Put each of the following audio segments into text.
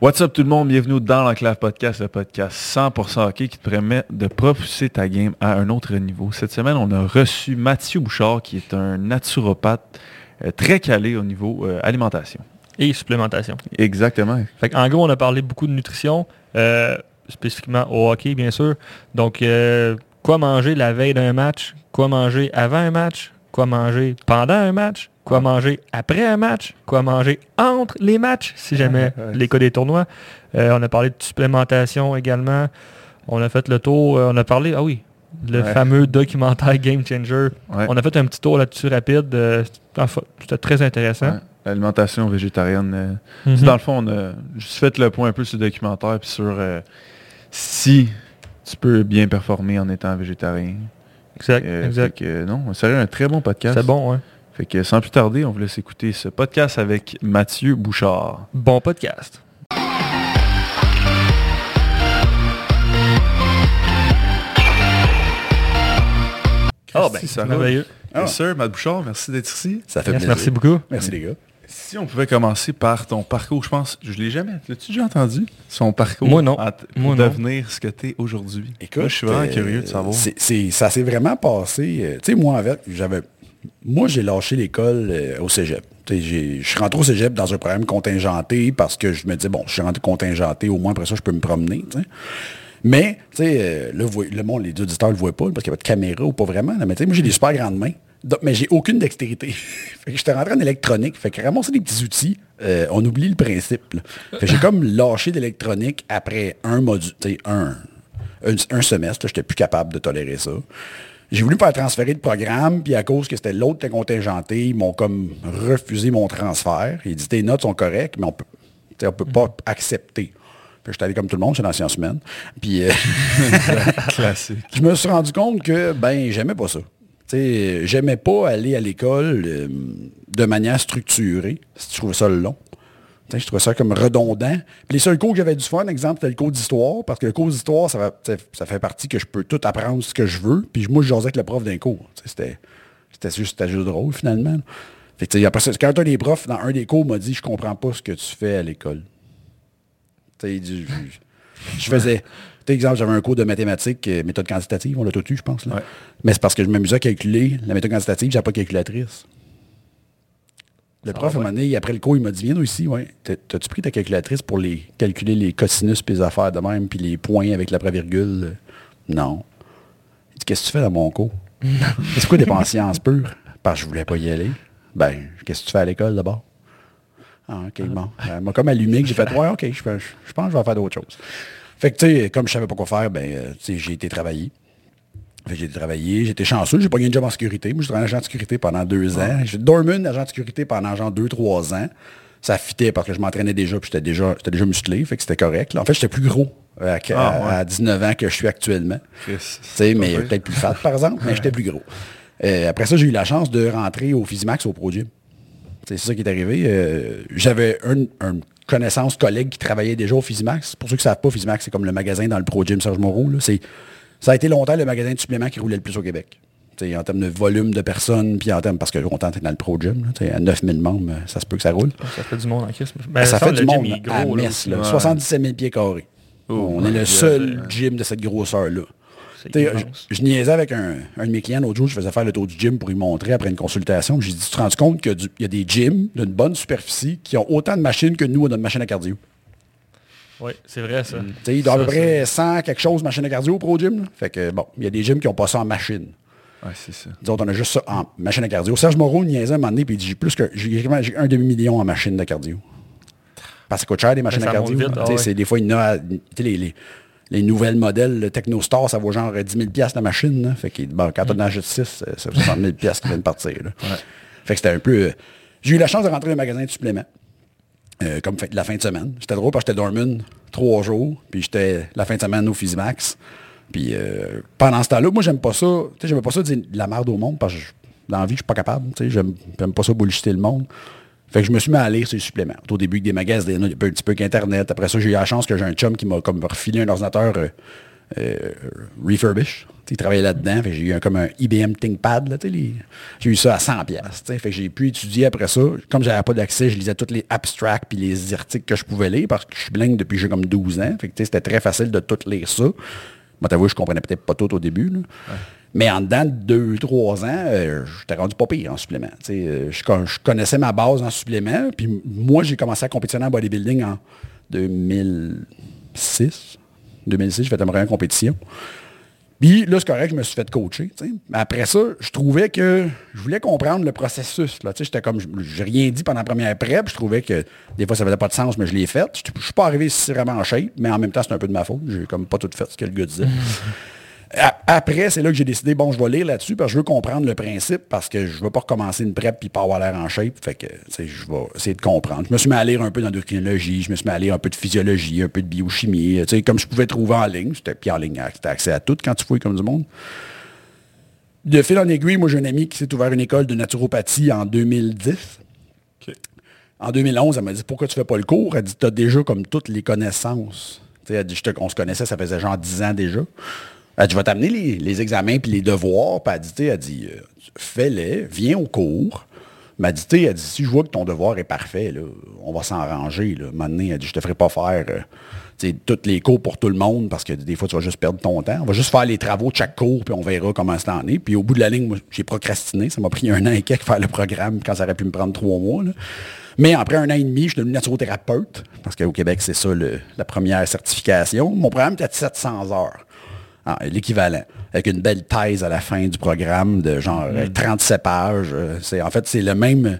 What's up tout le monde, bienvenue dans l'Enclave Podcast, le podcast 100% hockey qui te permet de propulser ta game à un autre niveau. Cette semaine, on a reçu Mathieu Bouchard qui est un naturopathe euh, très calé au niveau euh, alimentation. Et supplémentation. Exactement. Fait en gros, on a parlé beaucoup de nutrition, euh, spécifiquement au hockey, bien sûr. Donc, quoi manger la veille d'un match, quoi manger avant un match, quoi manger pendant un match, quoi manger après un match, quoi manger entre les matchs, si jamais les cas des tournois? Euh, on a parlé de supplémentation également. On a fait le tour, euh, on a parlé, ah oui, le fameux documentaire Game Changer. On a fait un petit tour là-dessus rapide. Euh, c'était très intéressant. L'alimentation végétarienne. Mhm. Dans le fond, on a juste fait le point un peu sur le documentaire puis sur si tu peux bien performer en étant végétarien. Exact, exact. non, c'est un très bon podcast. C'est bon, ouais. Fait que sans plus tarder, on vous laisse écouter ce podcast avec Mathieu Bouchard. Bon podcast. Oh ben, c'est merveilleux. Bien sûr, Matt Bouchard, merci d'être ici. Ça fait plaisir. Merci beaucoup. Merci les gars. Si on pouvait commencer par ton parcours, je pense, je l'ai jamais, l'as-tu déjà entendu? Son parcours Moi non. pour devenir ce que tu es aujourd'hui. Écoute, je suis vraiment euh, curieux de savoir. ça s'est vraiment passé. Euh, tu sais, moi, avec, j'avais moi, j'ai lâché l'école euh, au cégep. Je suis rentré au cégep dans un programme contingenté parce que je me disais, bon, je suis rentré contingenté, au moins après ça, je peux me promener. Mais, tu sais, euh, le, monde, les auditeurs ne le voient pas parce qu'il n'y a pas de caméra ou pas vraiment. mais tu sais, moi, j'ai des super grandes mains. Mais j'ai aucune dextérité. fait que j'étais rentré en électronique. Fait que ramasser des petits outils, euh, on oublie le principe. J'ai comme lâché d'électronique après un module, un, un, un semestre. J'étais plus capable de tolérer ça. J'ai voulu faire transférer de programme, puis à cause que c'était l'autre qui était contingenté, ils m'ont comme refusé mon transfert. Ils dit tes notes sont correctes, mais on peut, on peut pas accepter. Puis j'étais allé comme tout le monde, c'est dans sciences humaines. Puis euh, classique. Je me suis rendu compte que ben j'aimais pas ça. J'aimais pas aller à l'école euh, de manière structurée. Je trouvais ça long je trouvais ça comme redondant. les seuls cours que j'avais du fun, exemple, c'était le cours d'histoire, parce que le cours d'histoire, ça, ça, fait partie que je peux tout apprendre ce que je veux. Puis moi, je jasais avec le prof d'un cours. C'était juste, juste drôle, finalement. Fait après ça, quand un des profs, dans un des cours, m'a dit, je comprends pas ce que tu fais à l'école. Je faisais... exemple, j'avais un cours de mathématiques, euh, méthode quantitative, on l'a tout eu, je pense. Mais c'est parce que je m'amusais à calculer la méthode quantitative, j'avais pas de calculatrice. Le prof, à un moment donné, après le cours, il m'a dit, viens ici, ouais. T'as-tu pris ta calculatrice pour les calculer les cosinus puis les affaires de même, puis les points avec l'après-virgule? Non. Il dit, qu'est-ce que tu fais dans mon cours? C'est quoi des en sciences pures? Parce que je voulais pas y aller. Ben, qu'est-ce que tu fais à l'école d'abord? Ah, OK, bon. Elle m'a comme allumé que j'ai fait, ouais, OK, je, pense que je vais faire d'autres choses. Fait que, tu sais, comme je savais pas quoi faire, ben, euh, tu sais, j'ai été travailler. J'ai travaillé, j'étais chanceux, j'ai pas gagné un job en sécurité. Moi, j'étais un agent de sécurité pendant deux ans. J'ai dormi agent de sécurité pendant genre deux, trois ans. Ça fitait parce que je m'entraînais déjà, puis j'étais déjà, déjà musclé, fait que c'était correct. En fait, j'étais plus gros à, 19 ah, ans que je suis actuellement. Tu sais, mais peut-être plus fat, par exemple, mais j'étais plus gros. Euh, après ça, j'ai eu la chance de rentrer au Physimax au Pro Gym. C'est ça qui est arrivé. Euh, j'avais une, connaissance collègue qui travaillait déjà au Physimax. Pour ceux qui ne savent pas, Physimax, c'est comme le magasin dans le Pro Gym Serge Moreau. C'est ça a été longtemps le magasin de suppléments qui roulait le plus au Québec. en termes de volume de personnes, puis en termes, parce que longtemps, t'es dans le Pro Gym, là, à 9000 membres, ça se peut que ça roule. Ça fait du monde en ben, ça, fait du monde gros, à Metz, 77 000 pieds carrés. Oh on est le seul gym de cette grosseur-là. Je, je, niaisais avec un, un, de mes clients l'autre jour, je faisais faire le tour du gym pour lui montrer après une consultation. J'ai dit, tu te rends compte qu'il y, a des gyms d'une bonne superficie qui ont autant de machines que nous, on a de machines à cardio? Oui, c'est vrai ça. Mm. il doit à peu près 100 quelque chose machine de cardio pro gym. Fait que bon, il y a des gyms qui n'ont pas ça en machine. Ouais, c'est ça. Nous autres, on a juste ça en machine de cardio. Serge Moreau niaisait un moment donné, puis il dit, j'ai plus que j'ai un demi-million en machine de cardio. Parce que ça coûte cher des machines de cardio. Ah c'est Des fois, il y a, les, les, les nouvelles modèles, le Technostar, ça vaut genre 10 000 la machine. Fait que, bon, quand on en achète 6, c'est 60 000 qui viennent de partir. Fait que c'était un peu... Euh, j'ai eu la chance de rentrer dans un magasin de suppléments. Euh, comme la fin de semaine. J'étais drôle parce que j'étais dormant trois jours, puis j'étais la fin de semaine au Physimax. Puis euh, pendant ce temps-là, moi, j'aime pas ça. Tu sais, j'aime pas ça dire de la merde au monde parce que dans la vie, je suis pas capable. Tu sais, j'aime pas ça bullshiter le monde. Fait que je me suis mis à lire ces suppléments. Au début, des magasins, un petit peu qu'Internet. Après ça, j'ai eu la chance que j'ai un chum qui m'a comme refilé un ordinateur euh, refurbish. Il travaillait là-dedans. J'ai eu un, comme un IBM ThinkPad. J'ai eu ça à 100 pièces. Fait que j'ai pu étudier après ça. Comme j'avais pas d'accès, je lisais tous les abstracts puis les articles que je pouvais lire parce que je suis blingue depuis j'ai comme 12 ans. Fait que c'était très facile de tout lire ça. Moi, t'avoue, je comprenais peut-être pas tout au début. Mais en dedans de deux, trois ans, euh, j'étais rendu pas pire en supplément. Euh, je, je, connaissais ma base en supplément. Puis moi, j'ai commencé à compétitionner en bodybuilding en 2006. 2006, j'ai fait ma première compétition. Puis là, c'est correct, je me suis fait coacher. Après ça, je trouvais que je voulais comprendre le processus. J'étais comme, j'ai rien dit pendant la première prep. Je trouvais que des fois, ça n'avait pas de sens, mais je l'ai fait. Je suis pas arrivé si vraiment en shape, mais en même temps, c'est un peu de ma faute. J'ai comme pas tout fait ce que le gars disait. Après, c'est là que j'ai décidé, bon, je vais lire là-dessus parce que je veux comprendre le principe parce que je veux pas recommencer une prep puis pas avoir l'air en shape. Fait que, je vais essayer de comprendre. Je me suis mis à lire un peu d'endocrinologie, je me suis mis à lire un peu de physiologie, un peu de biochimie, comme je pouvais trouver en ligne. C'était puis en ligne, c'était accès à tout quand tu fouilles comme du monde. De fil en aiguille, moi, j'ai un ami qui s'est ouvert une école de naturopathie en 2010. En 2011, elle m'a dit, pourquoi tu fais pas le cours? Elle dit, tu as déjà comme toutes les connaissances. elle dit, on se connaissait, ça faisait genre 10 ans déjà. Elle dit, je vais t'amener les, examens puis les devoirs. Puis elle dit, elle dit euh, fais-les, viens au cours. M'a dit, elle dit, si je vois que ton devoir est parfait, on va s'arranger. Maintenant, elle dit, je te ferai pas faire euh, toutes les cours pour tout le monde parce que des fois, tu vas juste perdre ton temps. On va juste faire les travaux de chaque cours, puis on verra comment ça en est. Puis au bout de la ligne, j'ai procrastiné. Ça m'a pris un an et quelques faire le programme quand ça aurait pu me prendre trois mois. Mais après un an et demi, je suis devenu naturothérapeute, parce qu'au Québec, c'est ça la première certification. Mon programme était de 700 heures. Ah, l'équivalent, avec une belle thèse à la fin du programme de genre 37 mm. pages. Euh, c'est, en fait, c'est le même...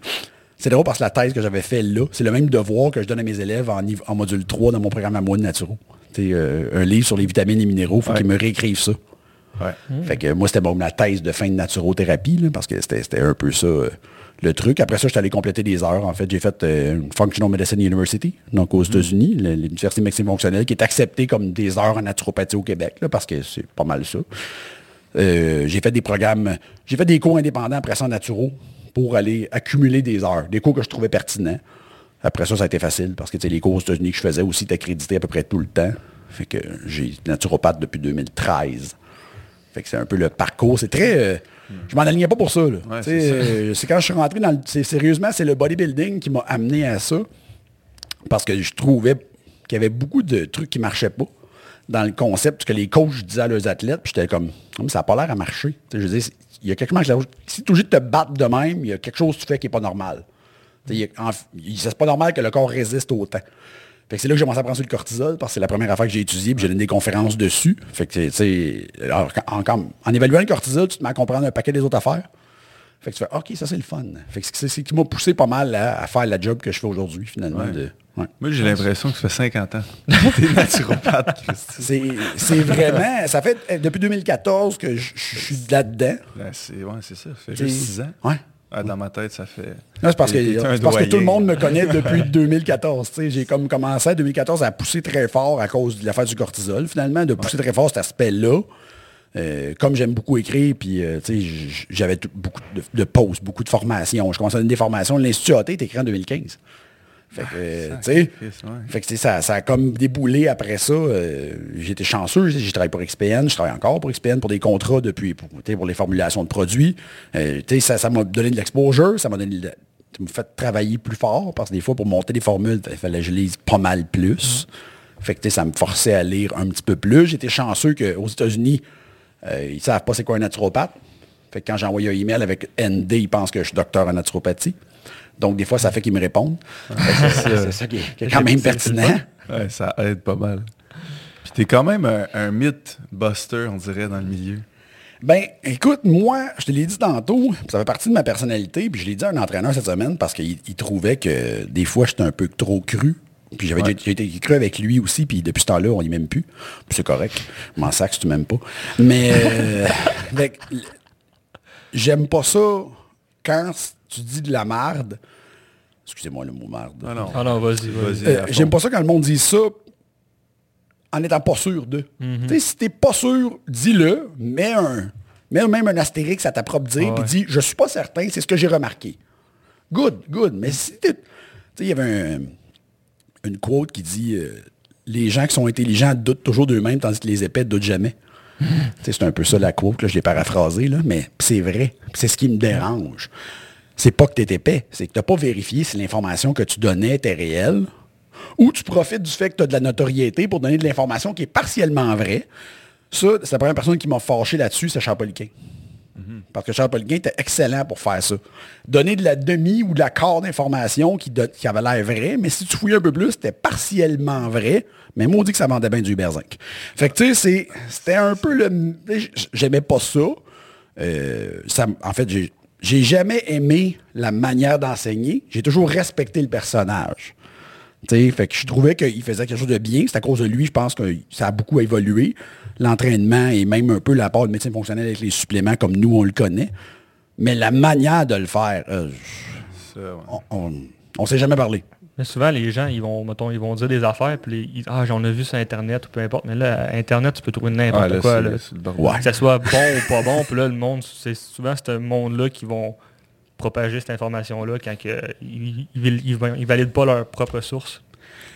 C'est drôle parce que la thèse que j'avais fait là, c'est le même devoir que je donne à mes élèves en, en module 3 dans mon programme à moi de Naturo. C'est euh, un livre sur les vitamines et minéraux, il faut qu'ils me réécrivent ça. Fait que moi, c'était bon, ma thèse de fin de naturothérapie, parce que c'était, un peu ça. Euh, le truc. Après ça, je suis allé compléter des heures. En fait, j'ai fait euh, Functional Medicine University, donc aux États-Unis, l'Université de médecine fonctionnelle, qui est acceptée comme des heures en naturopathie au Québec, parce que c'est pas mal ça. Euh, j'ai fait des programmes, j'ai fait des cours indépendants après ça en naturo pour aller accumuler des heures, des cours que je trouvais pertinents. Après ça, ça a été facile parce que les cours aux États-Unis que je faisais aussi étaient accrédités à peu près tout le temps. Fait que j'ai naturopathe depuis 2013. Fait que c'est un peu le parcours. C'est très. Euh, je m'en alignais pas pour ça. C'est quand je suis rentré dans le. Sérieusement, c'est le bodybuilding qui m'a amené à ça. Parce que je trouvais qu'il y avait beaucoup de trucs qui marchaient pas dans le concept que les coachs disaient à leurs athlètes. Puis j'étais comme, ça n'a pas l'air à marcher. je veux il y a quelque chose. Si tu es obligé de te battre de même, il y a quelque chose que tu fais qui n'est pas normal. C'est pas normal que le corps résiste autant c'est là que j'ai commencé à prendre sur le cortisol, parce que c'est la première affaire que j'ai étudiée, puis j'ai donné des conférences dessus. Fait que, tu sais, en, évaluant le cortisol, tu te mets à comprendre un paquet des autres affaires. Fait que tu fais, OK, ça c'est le fun. Fait que c'est ce qui m'a poussé pas mal à, faire la job que je fais aujourd'hui, finalement. Moi, j'ai l'impression que ça fait 50 ans. T'es naturopathe, C'est vraiment, ça fait euh, depuis 2014 que je suis là-dedans. Ben, c'est ça, ça fait juste 6 ans. Ouais. Ah, dans ma tête, ça fait. Non, c'est parce, que, parce que tout le monde me connaît depuis 2014. J'ai comme commencé en 2014 à pousser très fort à cause de l'affaire du cortisol, finalement, de pousser très fort cet aspect-là. Euh, comme j'aime beaucoup écrire, puis euh, j'avais beaucoup de, pauses, beaucoup de formations. Je commençais à donner des formations. L'Institut AT est écrit en 2015. Fait que, ah, fait que ça, ça a comme déboulé après ça. Euh, été chanceux, j'ai travaillé pour XPN, je travaille encore pour XPN pour des contrats depuis, pour, pour les formulations de produits. Euh, ça m'a donné de l'exposure, ça m'a donné fait travailler plus fort parce que des fois, pour monter des formules, il fallait que je lise pas mal plus. Mm-hmm. Fait que ça me forçait à lire un petit peu plus. J'étais chanceux qu'aux États-Unis, euh, ils savent pas c'est quoi un naturopathe. Fait que quand j'ai envoyé un email avec ND, ils pensent que je suis docteur en naturopathie. Donc, des fois, ça fait qu'ils me répondent. c'est ça qui est, quand même pertinent. Ouais, ça aide pas mal. Puis t'es quand même un, mythe buster, on dirait, dans le milieu. Ben, écoute, moi, je te l'ai dit tantôt, ça fait partie de ma personnalité, puis je l'ai dit à un entraîneur cette semaine parce qu'il trouvait que des fois, j'étais un peu trop cru. Puis j'avais été cru avec lui aussi, puis depuis ce temps-là, on y m'aime plus. Puis c'est correct. M'en sac si tu m'aimes pas. Mais euh, j'aime pas ça quand tu dis de la merde. Excusez-moi le mot merde. Ah non, ah non vas-y, vas-y. Euh, j'aime pas ça quand le monde dit ça en n'étant pas sûr de. Mhm. Tu sais, si t'es pas sûr, dis-le, mets un. Mets même un astérix à ta propre dire, puis dis, je suis pas certain, c'est ce que j'ai remarqué. Good, good. Mais si tu sais, il y avait une quote qui dit, euh, les gens qui sont intelligents doutent toujours d'eux-mêmes, tandis que les épais doutent jamais. C'est un peu ça la quote, là, je l'ai paraphrasé, là, mais c'est vrai. C'est ce qui me dérange. C'est pas que tu es épais, c'est que tu n'as pas vérifié si l'information que tu donnais était réelle, ou tu profites du fait que tu as de la notoriété pour donner de l'information qui est partiellement vraie. Ça, c'est la première personne qui m'a fâché là-dessus, c'est Charles Poliquin. Parce que Charles Poliquin était excellent pour faire ça. Donner de la demi ou de la quart d'information qui, qui, avait l'air vrai, mais si tu fouilles un peu plus, c'était partiellement vrai. Mais moi, on dit que ça vendait bien du Uber Fait que tu sais, c'était un peu le... J'aimais pas ça. Euh, ça en fait, j'ai jamais aimé la manière d'enseigner. J'ai toujours respecté le personnage. T'sais, fait que je trouvais qu'il faisait quelque chose de bien. C'est à cause de lui, je pense que ça a beaucoup évolué. L'entraînement et même un peu la part de médecine fonctionnelle avec les suppléments comme nous, on le connaît. Mais la manière de le faire, euh, on ne s'est jamais parlé. Mais souvent, les gens, ils vont, mettons, ils vont dire des affaires, puis ils, ah, j'en ai vu sur Internet ou peu importe. Mais là, Internet, tu peux trouver n'importe quoi. Que ce soit bon ou pas bon, puis là, le monde, c'est souvent ce monde-là qui vont propager cette information-là quand ils ne valident pas leur propre source.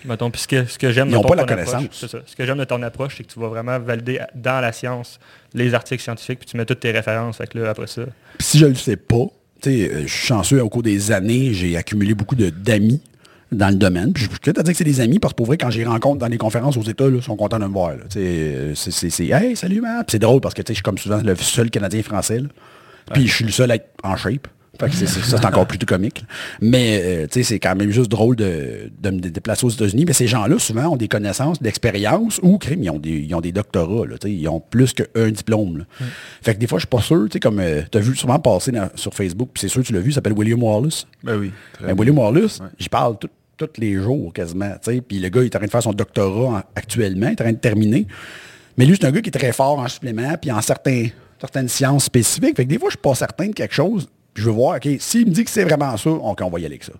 Mettons, puis ce que, j'aime de ton, approche, Ce que j'aime de ton approche, c'est que tu vas vraiment valider dans la science les articles scientifiques, puis tu mets toutes tes références là, après ça. si je ne le sais pas, euh, je suis chanceux, au cours des années, j'ai accumulé beaucoup d'amis dans le domaine. Puis je peux te dire que c'est des amis parce que pour vrai, quand j'ai rencontre dans les conférences aux États, ils sont contents de me voir. Euh, c'est Hey, salut, man. c'est drôle parce que je suis comme souvent le seul Canadien français. Puis je suis le seul à être en shape c'est, ça, c'est encore plutôt comique. Mais euh, c'est quand même juste drôle de, me déplacer aux États-Unis. Mais ces gens-là, souvent, ont des connaissances, d'expérience ou crime, ils ont des, ils ont des doctorats. ils ont plus qu'un diplôme. Mm. Fait que des fois, je suis pas sûr, comme euh, tu as vu souvent passer sur Facebook, puis c'est sûr que tu l'as vu, il s'appelle William Wallace. Ben oui. Ben, William Wallace, j'y parle tous les jours quasiment. Puis le gars, il est en train de faire son doctorat actuellement, il est en train de terminer. Mais lui, c'est un gars qui est très fort en supplément, puis en certaines sciences spécifiques. Fait que des fois, je suis pas certain de quelque chose je veux voir, OK, s'il me dit que c'est vraiment ça, on, on va y aller avec ça.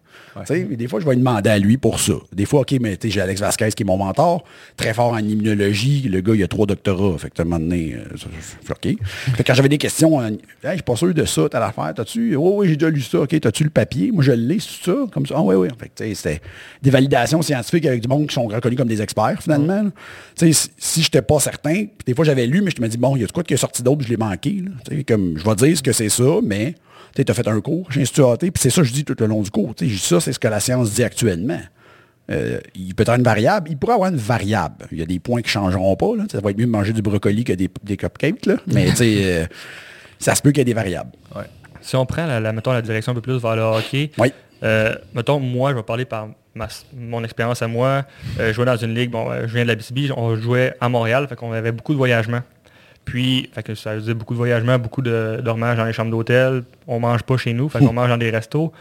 Des fois, je vais lui demander à lui pour ça. Des fois, OK, mais j'ai Alex Vasquez qui est mon mentor, très fort en immunologie. Le gars, il a trois doctorats. Fait que à un moment donné, euh, OK. Fait quand j'avais des questions, euh, je suis pas sûr de ça, t'as l'affaire, t'as-tu? Oh, oui, j'ai déjà lu ça, OK, t'as-tu le papier? Moi, je l'ai, c'est ça, comme ça. Ah oui, oui. Fait c'était des validations scientifiques avec du monde qui sont reconnus comme des experts, finalement. Si, si je n'étais pas certain, des fois, j'avais lu, mais je me dis, bon, il y a de quoi qui est sorti d'autre, je l'ai manqué. Comme, je vais dire ce que c'est ça, mais tu as fait un cours, j'ai institué, puis c'est ça que je dis tout le long du cours. Ça, c'est ce que la science dit actuellement. Euh, il peut être une variable, il pourrait avoir une variable. Il y a des points qui ne changeront pas. Ça va être mieux de manger du brocoli que des, cupcakes, là. mais euh, ça se peut qu'il y ait des variables. Si on prend la, mettons, la direction un peu plus vers le hockey, euh, mettons, moi, je vais parler par mon expérience à moi. je jouais dans une ligue, bon, je viens de la BCB, on jouait à Montréal, fait qu'on avait beaucoup de voyagements. Puis, que ça faisait beaucoup de voyagements, beaucoup de dormage dans les chambres d'hôtel. On mange pas chez nous, fait qu'on mange dans des restos.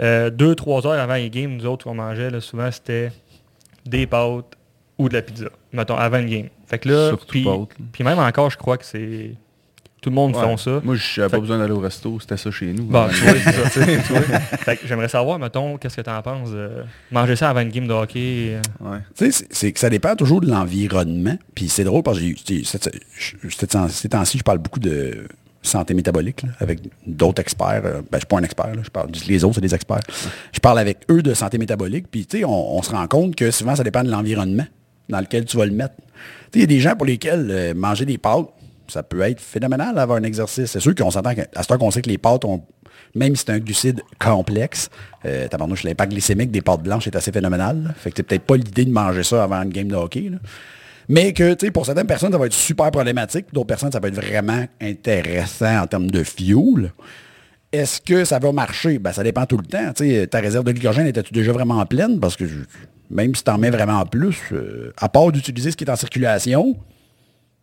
Euh, deux, trois heures avant les games, nous autres, on mangeait, souvent, c'était des pâtes ou de la pizza, mettons, avant le game. Fait que là, puis, puis même encore, je crois que c'est tout le monde fait ça. Moi, je n'avais pas besoin d'aller au resto, c'était ça chez nous. Bon, tu vois, ça, j'aimerais savoir, mettons, qu'est-ce que tu en penses manger ça avant une game de hockey. Euh? Tu sais, c'est que ça dépend toujours de l'environnement. Puis c'est drôle parce que ces temps-ci, je parle beaucoup de santé métabolique avec d'autres experts. Euh, ben, je ne suis pas un expert, je parle, les autres, c'est des experts. Je parle avec eux de santé métabolique. Puis, tu sais, on, on, se rend compte que souvent, ça dépend de l'environnement dans lequel tu vas le mettre. Tu sais, il y a des gens pour lesquels euh, manger des pâtes, ça peut être phénoménal d'avoir un exercice. C'est sûr qu'on s'entend qu'à ce qu'on sait que les pâtes ont, même si c'est un glucide complexe, euh, l'impact glycémique des pâtes blanches est assez phénoménal. Fait que c'est peut-être pas l'idée de manger ça avant une game de hockey. Mais que, tu sais, pour certaines personnes, ça va être super problématique. D'autres personnes, ça va être vraiment intéressant en termes de fuel. Est-ce que ça va marcher? Ben, ça dépend tout le temps. ta réserve de glycogène, était-tu déjà vraiment pleine? Parce que même si tu en mets vraiment plus, euh, à part d'utiliser ce qui est en circulation,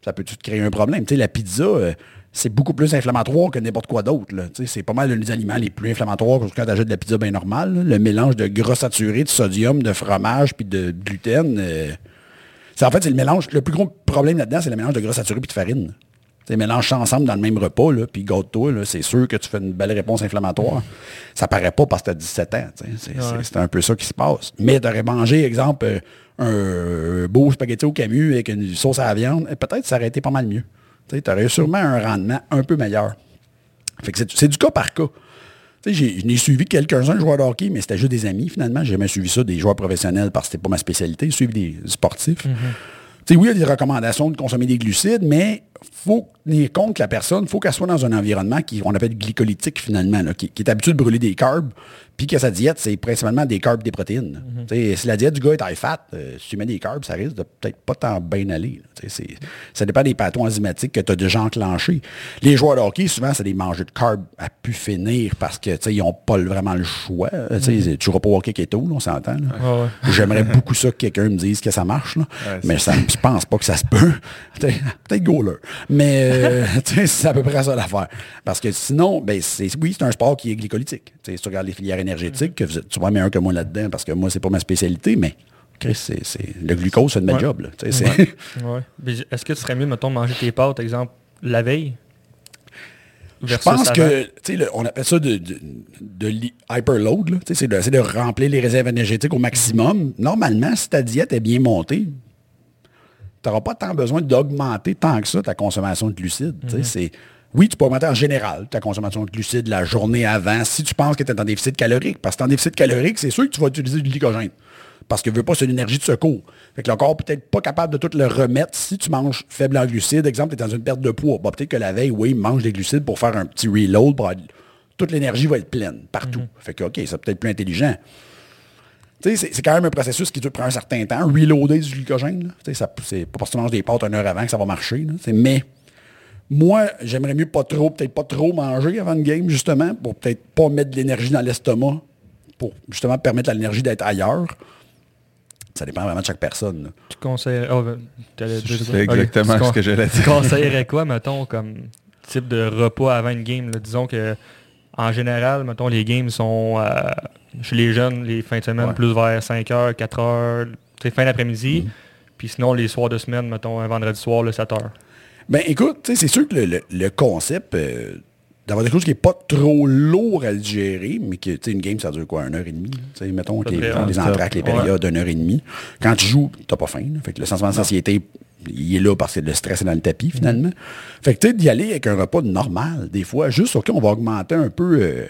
ça peut te créer un problème? La pizza, euh, c'est beaucoup plus inflammatoire que n'importe quoi d'autre. C'est pas mal des aliments les plus inflammatoires quand tu de la pizza bien normale. Le mélange de gras saturé, de sodium, de fromage puis de gluten. Euh, en fait, c'est le mélange. Le plus gros problème là-dedans, c'est le mélange de gras saturé puis de farine. Tu mélange ça ensemble dans le même repas, là, puis gâte-toi, c'est sûr que tu fais une belle réponse inflammatoire. Ça paraît pas parce que tu as 17 ans. C'est un peu ça qui se passe. Mais tu aurais mangé, exemple, euh, un beau spaghetti au camus avec une sauce à la viande, peut-être ça aurait été pas mal mieux. Tu aurais sûrement un rendement un peu meilleur. Fait que c'est du cas par cas. J'ai- je n'ai suivi quelques-uns de joueurs de hockey, mais c'était juste des amis finalement. J'ai jamais suivi ça, des joueurs professionnels, parce que c'était pas ma spécialité. Suivi des sportifs. Sais, oui, il y a des recommandations de consommer des glucides, mais faut tenir compte que la personne, faut qu'elle soit dans un environnement qui, on appelle glycolytique finalement, là, qui, qui est habitué de brûler des carbs, puis que sa diète, c'est principalement des carbs des protéines. Sais, Si la diète du gars est high fat, euh, si tu mets des carbs, ça risque de peut-être pas tant bien aller. Ça dépend des pathons enzymatiques que tu as déjà enclenchés. Les joueurs de hockey, souvent, c'est des mangeurs de carbs à pu finir parce que tu sais, ils n'ont pas vraiment le choix. Tu Tu joueras pas au hockey keto, là, on s'entend. Ouais, ouais. J'aimerais beaucoup ça que quelqu'un me dise que ça marche, là. Ouais, mais ça, je pense pas que ça se peut. Peut-être goaler. Mais euh, c'est à peu près ça l'affaire. Parce que sinon, ben, c'est, oui, c'est un sport qui est glycolytique. T'sais, si tu regardes les filières énergétiques, que vous êtes souvent meilleur que moi là-dedans, parce que moi, c'est pas ma spécialité, mais Chris, c'est, c'est- le glucose, c'est de ma Ouais. job. là. Ouais. Est-ce que tu serais mieux, mettons, de manger tes pâtes, exemple, la veille? Je pense que, tu sais, on appelle ça de, de, de li- hyperload. là. Tu sais, C'est de, c'est de remplir les réserves énergétiques au maximum. Normalement, si ta diète est bien montée, tu n'auras pas tant besoin d'augmenter tant que ça ta consommation de glucides. tu sais. C'est- Oui, tu peux augmenter en général ta consommation de glucides la journée avant si tu penses que tu es en déficit calorique. Parce que en déficit calorique, c'est sûr que tu vas utiliser du glycogène. Parce que veut pas, c'est une énergie de secours. Fait que le corps peut être pas capable de tout le remettre si tu manges faible en glucides. Exemple, tu es dans une perte de poids. Bah, peut-être que la veille, oui, mange des glucides pour faire un petit reload. pour toute l'énergie va être pleine, partout. Fait que, OK, c'est peut-être plus intelligent. Tu c'est quand même un processus qui dure- prend un certain temps. Reloader du glycogène. Tu c'est pas parce que tu manges des pâtes une heure avant que ça va marcher. là. Mais moi, j'aimerais mieux pas trop, peut-être pas trop manger avant une game, justement, pour peut-être pas mettre de l'énergie dans l'estomac, pour justement permettre à l'énergie d'être ailleurs. Ça dépend vraiment de chaque personne. là. Tu conseillerais... oh, ben, C'est exactement Tu ce que j'allais Tu dire. conseillerais quoi, mettons, comme type de repas avant une game? là? Disons que en général, mettons, les games sont euh, chez les jeunes, les fins de semaine, Ouais. plus vers 5h, 4h, c'est fin d'après-midi. Mm. Puis sinon, les soirs de semaine, mettons, un vendredi soir, le 7h. Ben écoute, c'est sûr que le, le- le concept euh, d'avoir des choses qui n'est pas trop lourd à le gérer, mais que tu une game, ça dure quoi, une heure et demie? mettons les, près, les ouais. les Ouais. périodes d'une heure et demie. Quand tu joues, t'as pas faim. là. Fait que le sentiment de satiété, il est là parce que le stress est dans le tapis, finalement. Fait que tu sais, d'y aller avec un repas normal, des fois, juste, OK, on va augmenter un peu. euh,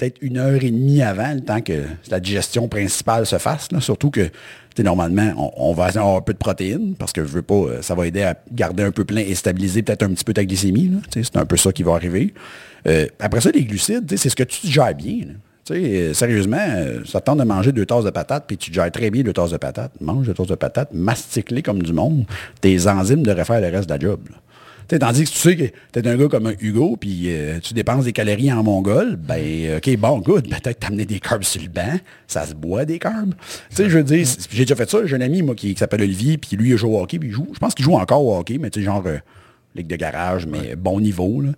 peut-être une heure et demie avant, le temps que la digestion principale se fasse. Surtout que, normalement, on, va avoir un peu de protéines, parce que je veux pas, euh, ça va aider à garder un peu plein et stabiliser peut-être un petit peu ta glycémie. C'est un peu ça qui va arriver. Euh, après ça, les glucides, c'est ce que tu gères bien. euh, sérieusement, ça te tente de manger deux tasses de patates, puis tu gères très bien deux tasses de patates. Mange deux tasses de patates, mastique-les comme du monde. Tes enzymes devraient faire le reste de la job. Tandis que tu sais que tu es un gars comme un Hugo, puis euh, tu dépenses des calories en mongol, ben, euh, OK, bon, good, peut-être t'amener des carbs sur le banc, ça se boit des carbs. Tu sais, je veux dire, j'ai déjà fait ça, j'ai un ami, moi, qui, qui s'appelle Olivier, puis lui, il joue au hockey, puis il joue, je pense qu'il joue encore au hockey, mais tu sais, genre, euh, ligue de garage, mais bon niveau, là.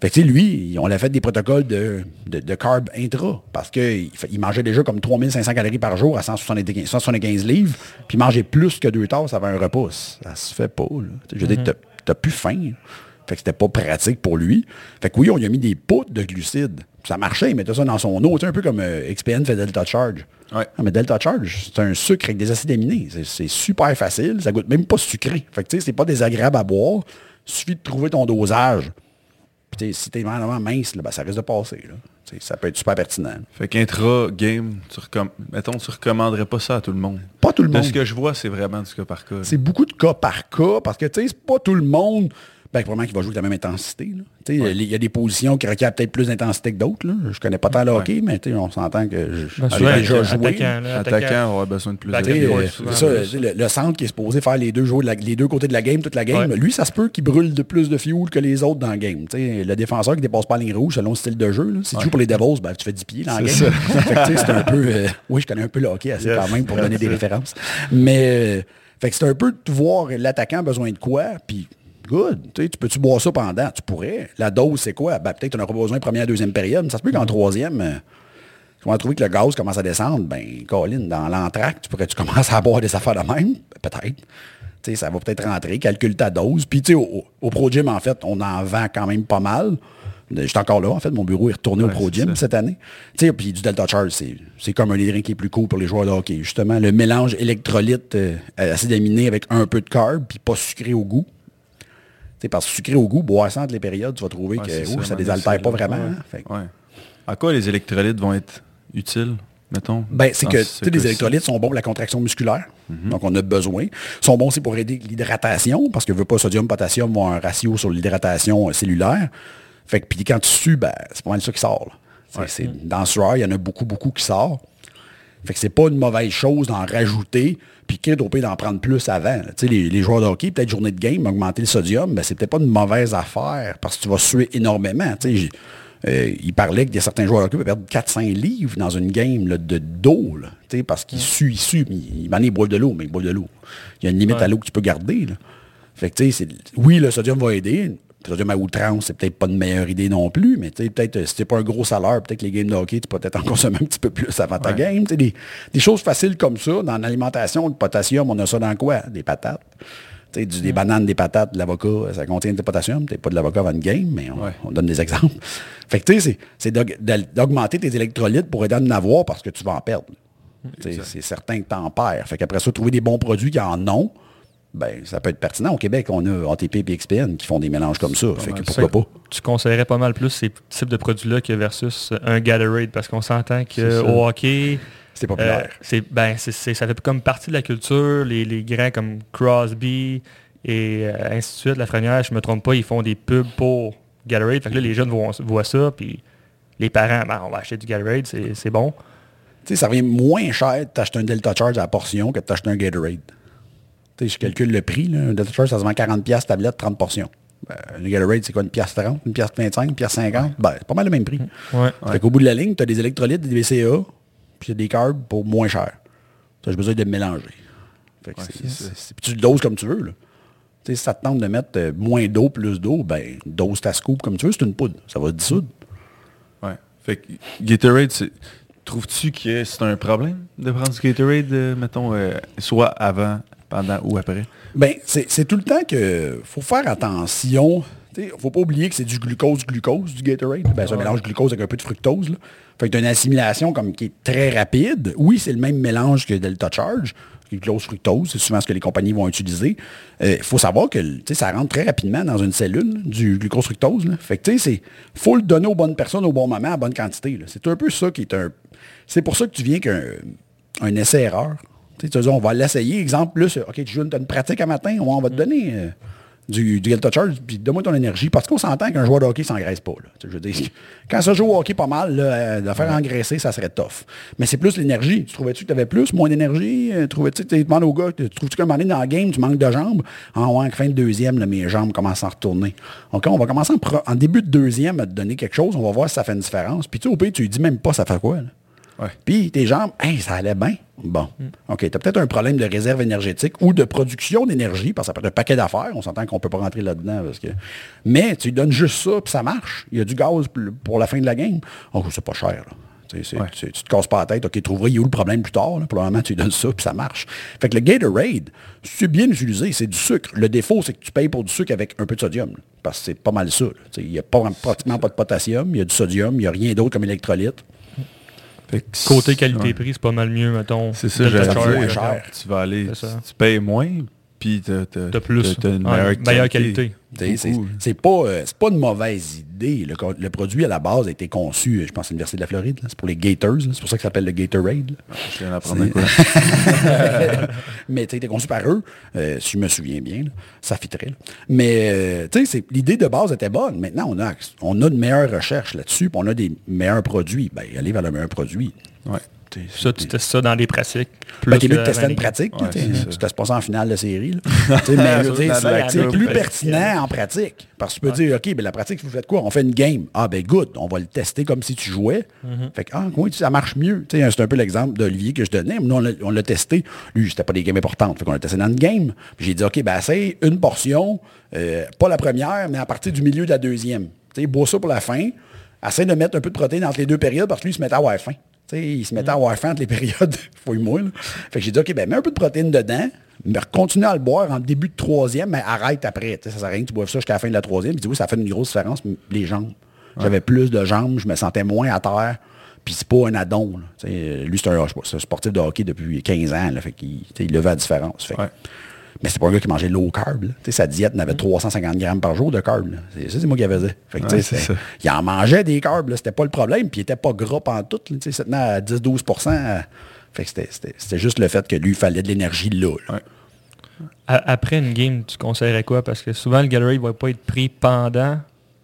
Fait que, tu sais, lui, on a fait des protocoles de, de, de carbs intra, parce qu'il il mangeait déjà comme 3500 calories par jour à 175, 175 livres, puis il mangeait plus que deux tasses avant un repas. Ça se fait pas, là. Je veux dire, t'as- plus faim. Fait que c'était pas pratique pour lui. Fait que oui, on lui a mis des poutres de glucides. Ça marchait, il mettait ça dans son eau. C'est un peu comme euh, XPN fait Delta Charge. Ouais. Ah, mais Delta Charge, c'est un sucre avec des acides aminés. C'est- super facile. Ça goûte même pas sucré. Fait que tu sais, c'est pas désagréable à boire. Il suffit de trouver ton dosage. Puis si t'es vraiment mince, là, ben, ça risque de passer. Là. Ça peut être super pertinent. Fait qu'intra-game, mettons, tu recommanderais pas ça à tout le monde. Pas tout le De monde. ce que je vois, c'est vraiment du cas par cas. C'est beaucoup de cas par cas parce que tu sais, c'est pas tout le monde. Ben, probablement qu'il va jouer avec la même intensité. là. Tu sais, Il y a des positions qui requièrent peut-être plus d'intensité que d'autres. là. Je connais pas tant le hockey, mais tu sais, on s'entend que je, Ben, souvent, déjà joué. attaquant, là, Attaquant, on aura besoin de plus Ben, de ça, le, le centre qui est supposé faire les deux, joueurs de la- les deux côtés de la game, toute la game, Ouais. lui, ça se peut qu'il brûle de plus de fuel que les autres dans la game. Tu sais, le défenseur qui dépasse pas la ligne rouge selon le style de jeu. là. Si tu joues pour les Devils, ben, tu fais 10 pieds dans la game. C'est un peu... euh, oui, je connais un peu le hockey assez Yes. quand même pour donner des références. Mais euh, fait que c'est un peu de voir l'attaquant a besoin de quoi, puis good. Tu peux-tu boire ça pendant? Tu pourrais. La dose, c'est quoi? Ben, peut-être auras pas besoin première, deuxième période. mais Ça se peut qu'en troisième... euh, on va trouver que le gaz commence à descendre, ben, Colin, dans l'entracte, tu pourrais-tu commencer à boire des affaires de même? Peut-être. Tu sais, ça va peut-être rentrer, calcule ta dose. Puis, tu sais, au, au- Pro Gym, en fait, on en vend quand même pas mal. J'étais encore là, en fait, mon bureau est retourné au Pro Gym cette année. Tu sais, puis du Delta Charge, c'est, c'est comme un des drinks qui est plus cool pour les joueurs de hockey. Justement, le mélange électrolyte, euh, acide aminé avec un peu de carb, puis pas sucré au goût. Tu sais, parce que sucré au goût, boire ça entre les périodes, tu vas trouver Ouais, que ouf, ça, man, désaltère pas vraiment. Hein. Fait que- Ouais. À quoi les électrolytes vont être utiles, mettons? Ben, c'est que ce les électrolytes sont bons pour la contraction musculaire. Mhm. Donc, on a besoin. Ils sont bons aussi pour aider l'hydratation, parce que veut pas sodium, potassium ont un ratio sur l'hydratation euh, cellulaire. Fait que, puis quand tu sues, ben, c'est pas mal ça qui sort. C'est- dans le sueur, il y en a beaucoup, beaucoup qui sort. Fait que c'est pas une mauvaise chose d'en rajouter, puis quitte au pire d'en prendre plus avant. Tu sais, les, les joueurs de hockey, peut-être journée de game, augmenter le sodium, ben, c'est peut-être pas une mauvaise affaire, parce que tu vas suer énormément. Tu sais, j'ai- euh, il parlait que des certains joueurs de hockey peuvent perdre 400 livres dans une game là, de d'eau, là, tu sais, parce qu'ils suent, ils suent, mais ils, ils, ils boivent de l'eau, mais ils boivent de l'eau. Il y a une limite Ouais. à l'eau que tu peux garder. là. Fait que, tu sais, oui, le sodium va aider. Sodium à outrance, c'est peut-être pas une meilleure idée non plus, mais tu sais, peut-être, euh, si t'es pas un gros salaire, peut-être que les games de hockey, tu peux peut-être en consommer un petit peu plus avant ta Ouais. game. Tu sais, Des, des choses faciles comme ça. Dans l'alimentation, le potassium, on a ça dans quoi? Des patates. Tu sais, du- des bananes, des patates, de l'avocat, ça contient du potassium. Peut-être pas de l'avocat avant une game, mais on, Ouais. on donne des exemples. Fait que tu sais, c'est- c'est d'aug- d'aug- d'augmenter tes électrolytes pour aider à en avoir parce que tu vas en perdre. C'est certain que tu en perds. Fait qu'après ça, trouver des bons produits qui en ont, ben, ça peut être pertinent. Au Québec, on a ATP et XPN qui font des mélanges comme ça. Fait que pourquoi pas? Tu conseillerais pas mal plus ces types de produits-là que versus un Gatorade parce qu'on s'entend qu'au hockey, C'est euh, populaire. c'est, ben, ça fait comme partie de la culture. Les, les grands comme Crosby et euh, ainsi de suite, la Frenière, je me trompe pas, ils font des pubs pour Gatorade. Fait que là, les jeunes voient, voient ça, puis les parents, ben, on va acheter du Gatorade, c'est, c'est bon. Tu sais, ça revient moins cher de t'acheter un Delta Charge à la portion que de t'acheter un Gatorade. Je calcule le prix. Là. Un Delta Charge, ça se vend 40 pièces tablette, 30 portions. Ben, Gatorade, c'est quoi, une pièce 30, une pièce 25, une pièce 50? Ben, c'est pas mal le même prix. Ouais. Fait qu'au bout de la ligne, tu as des électrolytes, des BCA, puis des carbs pour moins cher. Tu as besoin de mélanger. Fait que Ouais, tu le doses comme tu veux. Là. Tu sais, si ça te tente de mettre euh, moins d'eau, plus d'eau, ben, dose ta scoop comme tu veux, c'est une poudre. Ça va se dissoudre. Ouais. Fait que Gatorade, c'est- trouves-tu que c'est un problème de prendre du Gatorade, euh, mettons, euh, soit avant, pendant ou après? Ben, c'est tout le temps que faut faire attention. Il ne faut pas oublier que c'est du glucose-glucose, du Gatorade. Ben, c'est un mélange de glucose avec un peu de fructose. Là. Fait que tu as une assimilation comme qui est très rapide. Oui, c'est le même mélange que Delta Charge, glucose-fructose, c'est souvent ce que les compagnies vont utiliser. Il faut savoir que ça rentre très rapidement dans une cellule, du glucose-fructose. là. Fait que c'est faut le donner aux bonnes personnes au bon moment, à bonne quantité. C'est un peu ça qui est un... C'est pour ça que tu viens qu'un un essai-erreur. Tu sais, tu dire, on va l'essayer. Exemple, plus, OK, tu joues une, une pratique à matin, on Mm. va te donner euh, du, du Delta Charge, puis donne-moi ton énergie. Parce qu'on s'entend qu'un joueur de hockey ne s'engraisse pas. là. Je veux dire, quand ça joue au hockey pas mal, là, euh, de faire engraisser, ça serait tough. Mais c'est plus l'énergie. Tu trouvais-tu que tu avais plus, moins d'énergie? Euh, Trouvais-tu, tu demandes au gars, tu trouves-tu qu'à un moment donné dans le game, tu manques de jambes? En ouais, fin de deuxième, là, mes jambes commencent à retourner. On va commencer en, en début de deuxième à te donner quelque chose. On va voir si ça fait une différence. Puis tu au pire, tu lui dis même pas ça fait quoi. là? Puis tes jambes, hey, ça allait bien. Bon. OK, tu as peut-être un problème de réserve énergétique ou de production d'énergie, parce que ça peut être un paquet d'affaires. On s'entend qu'on ne peut pas rentrer là-dedans. Parce que... Mais tu lui donnes juste ça, puis ça marche. Il y a du gaz pour la fin de la game. Oh, c'est pas cher. Là. Tu Ouais. tu te casses pas la tête. OK, trouveras où le problème plus tard. Là. Pour le moment, tu lui donnes ça, puis ça marche. Fait que le Gatorade, si c'est bien utilisé, c'est du sucre. Le défaut, c'est que tu payes pour du sucre avec un peu de sodium. là, parce que c'est pas mal ça. Il n'y a pas, pratiquement pas de potassium, il y a du sodium, il n'y a rien d'autre comme électrolyte. Côté qualité-prix, ouais. c'est pas mal mieux, mettons. C'est ça, j'allais dire. cher. Tu vas aller, C'est ça. tu payes moins, puis tu as, De plus. une meilleure, meilleure qualité. Sais, C'est pas, euh, c'est pas une mauvaise idée. Le, le produit à la base a été conçu, euh, je pense, à l'Université de la Floride. là. C'est pour les Gators. là. C'est pour ça que ça s'appelle le Gatorade. là. Je viens d'apprendre quoi. Mais tu était conçu par eux, euh, si je me souviens bien. là. Ça fitterait. là. Mais euh, tu sais, c'est- l'idée de base était bonne. Maintenant, on a, on a de meilleures recherches là-dessus, puis on a des meilleurs produits. Ben, aller vers le meilleur produit. Ouais. Tu Ça, tu testes ça dans les pratiques. Ben, t'es plus mieux de que tester dans une les- pratique. Ouais, tu c'est tu testes pas ça en finale de série. Tu c'est- c'est plus pertinent en pratique. Parce que tu peux dire, OK, ben, la pratique, vous faites quoi? On fait une game. Ah ben good, on va le tester comme si tu jouais. Fait que, ah, oui, ça marche mieux. Tu sais, C'est un peu l'exemple d'Olivier que je donnais. Nous, on l'a- on l'a testé. Lui, c'était pas des games importantes. Fait qu'on l'a testé dans une game. Puis j'ai dit, OK, ben essaye une portion, euh, pas la première, mais à partir du milieu de la deuxième. Tu sais, bois ça pour la fin. Essaye de mettre un peu de protéines entre les deux périodes parce que lui, il se mettait à avoir faim. Il se mettait à avoir faim entre les périodes. Fouille-moi. Fait que j'ai dit, OK, ben mets un peu de protéines dedans, mais continue à le boire en début de troisième, mais arrête après. Tu sais, ça sert à rien que tu boives ça jusqu'à la fin de la troisième. Puis oui, ça fait une grosse différence, les jambes. J'avais plus de jambes, je me sentais moins à terre. Puis c'est pas un addon. là. Lui, c'est un, un sportif de hockey depuis 15 ans. Là, fait qu'il tu sais, il levait la différence. Fait que- Ouais. Mais c'est pas un gars qui mangeait low carb. là. Sa diète n'avait 350 grammes par jour de carb. C'est ça, c'est moi qui faisais. Fait que, tu sais, Ouais, c'est c'est- ça. il en mangeait des carbs, là, c'était pas le problème, puis il était pas gras en tout. Ça tenait à 10-12 euh, Fait que c'était- c'était c'était juste le fait que lui, il fallait de l'énergie là. là. Ouais. A- Après une game, tu conseillerais quoi? Parce que souvent, le Gatorade ne va pas être pris pendant.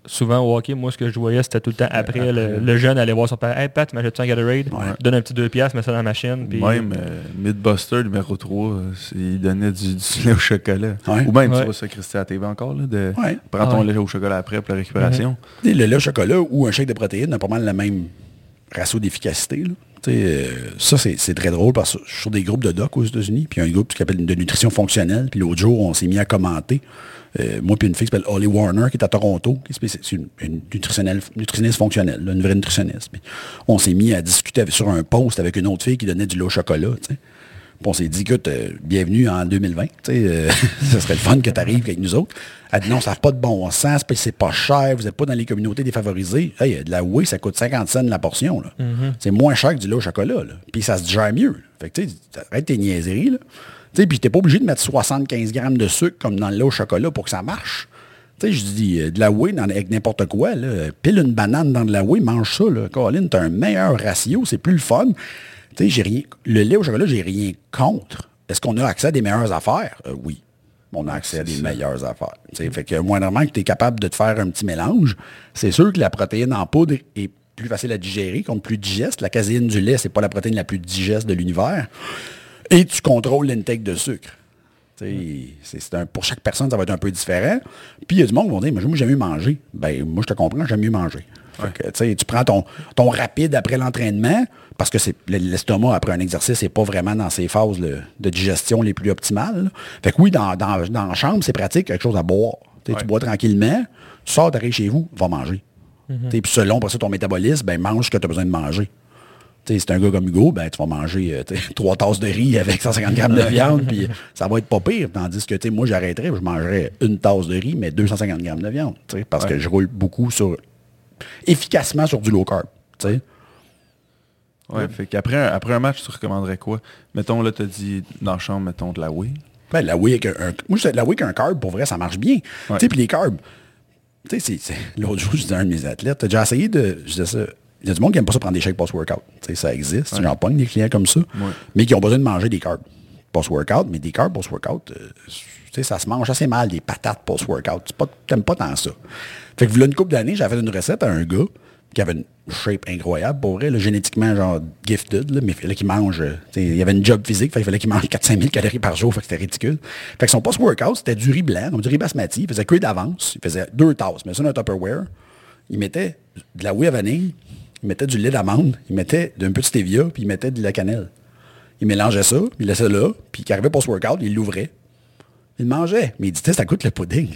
Souvent au hockey, moi, ce que je voyais, c'était tout le temps après. Le, le jeune allait voir son père. Hey Pat, m'achètes-tu un Gatorade? Ouais. Donne un petit 2 piastres, mets ça dans la machine. puis- Même euh, Midbuster numéro 3, euh, c'est- il donnait du, du lait au chocolat. Ouais. Ou même, Ouais. tu vois ça, Christy, à la TV encore, là, de Ouais. prends ton Ouais. lait au chocolat après pour la récupération. Le lait au chocolat ou un shake de protéines a pas mal le même ratio d'efficacité. euh, ça, c'est c'est très drôle parce que je suis sur des groupes de doc aux États-Unis, puis il y a un groupe qui s'appelle de nutrition fonctionnelle, puis l'autre jour, on s'est mis à commenter. Euh, moi puis une fille qui s'appelle Holly Warner, qui est à Toronto, qui est une, une nutritionnelle- nutritionniste fonctionnelle, là, une vraie nutritionniste. Puis on s'est mis à discuter avec- sur un post avec une autre fille qui donnait du lait au chocolat. Puis on s'est dit, écoute, euh, bienvenue en 2020. Tu sais, euh, serait le fun que tu arrives avec nous autres. Elle dit non, ça n'a pas de bon sens, puis c'est pas cher, vous n'êtes pas dans les communautés défavorisées. Hey, de la whey, ça coûte 50 cents la portion. là. C'est moins cher que du lait au chocolat. là. Puis ça se digère mieux. là. Fait que arrête tes niaiseries. Là. Sais, puis t'es pas obligé de mettre 75 grammes de sucre comme dans le lait au chocolat pour que ça marche. Tu sais, je dis, euh, de la whey avec n'importe quoi, là, pile une banane dans de la whey, mange ça, là. Colin, t'as un meilleur ratio, c'est plus le fun. Tu sais. Le lait au chocolat, j'ai rien contre. Est-ce qu'on a accès à des meilleures affaires? Euh, oui. On a accès à des meilleures affaires. Tu sais, Fait que moindrement que tu es capable de te faire un petit mélange, c'est sûr que la protéine en poudre est plus facile à digérer, comme plus digeste. La caséine du lait, c'est pas la protéine la plus digeste de l'univers. Et tu contrôles l'intake de sucre. Un- pour chaque personne, ça va être un peu différent. Puis il y a du monde qui vont dire, mais moi, j'aime mieux manger. Ben, moi, je te comprends, j'aime mieux manger. Fait que, tu prends ton, ton rapide après l'entraînement, parce que c'est l'estomac, après un exercice, n'est pas vraiment dans ses phases de digestion les plus optimales. là. Fait que oui, dans, dans, dans la chambre, c'est pratique, quelque chose à boire. Tu bois tranquillement, tu sors, tu arrives chez vous, va manger. Sais, Puis selon ça, ton métabolisme, ben, mange ce que tu as besoin de manger. Tu c'est un gars comme Hugo, ben, tu vas manger euh, tu trois tasses de riz avec 150 grammes de viande, puis ça va être pas pire. Tandis que tu moi, j'arrêterais, je mangerais une tasse de riz, mais 250 grammes de viande. tu Parce que je roule beaucoup sur. efficacement sur du low carb. tu sais. Ouais, fait qu'après un, après un match, tu recommanderais quoi? Mettons, là, t'as dit dans la chambre, mettons de la whey. Ben, la whey avec un, un- moi, je sais, la whey avec un carb, pour vrai, ça marche bien. Tu puis les carbs, tu sais, l'autre jour, je disais à un de mes athlètes, t'as déjà essayé de, je disais ça, il y a du monde qui aime pas ça prendre des shakes post-workout. Ça existe, Ouais. j'en pogne des clients comme ça, mais qui ont besoin de manger des carbs post-workout, mais des carbs post-workout, euh, ça se mange assez mal, des patates post-workout. Tu T'aimes pas tant ça. Fait que, voilà une couple d'années, j'avais fait une recette à un gars qui avait une shape incroyable, pour vrai, là, génétiquement, genre, gifted, là, mais il fallait qu'il mange, euh, il avait une job physique, fait qu'il fallait qu'il mange 4-5 000 calories par jour, fait que c'était ridicule. Fait que son post-workout, c'était du riz blanc, comme du riz basmati, il faisait cuire d'avance, il faisait deux tasses, mais ça dans un Tupperware, il mettait de la whey à vanille, il mettait du lait d'amande, il mettait d'un peu de stevia, puis il mettait de la cannelle. Il mélangeait ça, il laissait là, puis quand il arrivait post-workout, il l'ouvrait, il mangeait. Mais il sais, ça goûte le pudding.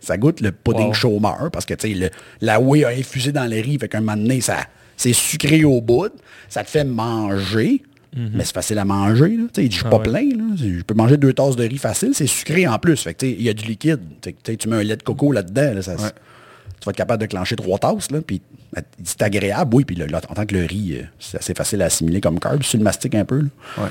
Ça goûte le pudding Wow. chômeur parce que le- la whey a infusé dans les riz. Fait qu'un moment donné, ça, c'est sucré au bout. Ça te fait manger. Mais c'est facile à manger. Là. Il dit, je suis pas Mhm. Ah ouais. plein. Là. Je peux manger deux tasses de riz facile. C'est sucré en plus. Fait que, il y a du liquide. Tu mets un lait de coco là-dedans. là, ça- Ouais. Tu vas être capable de clencher trois tasses. Là, puis c'est agréable. Oui, puis en tant que le riz, euh, c'est assez facile à assimiler comme carb. Si tu le mastiques un peu. là. Ouais.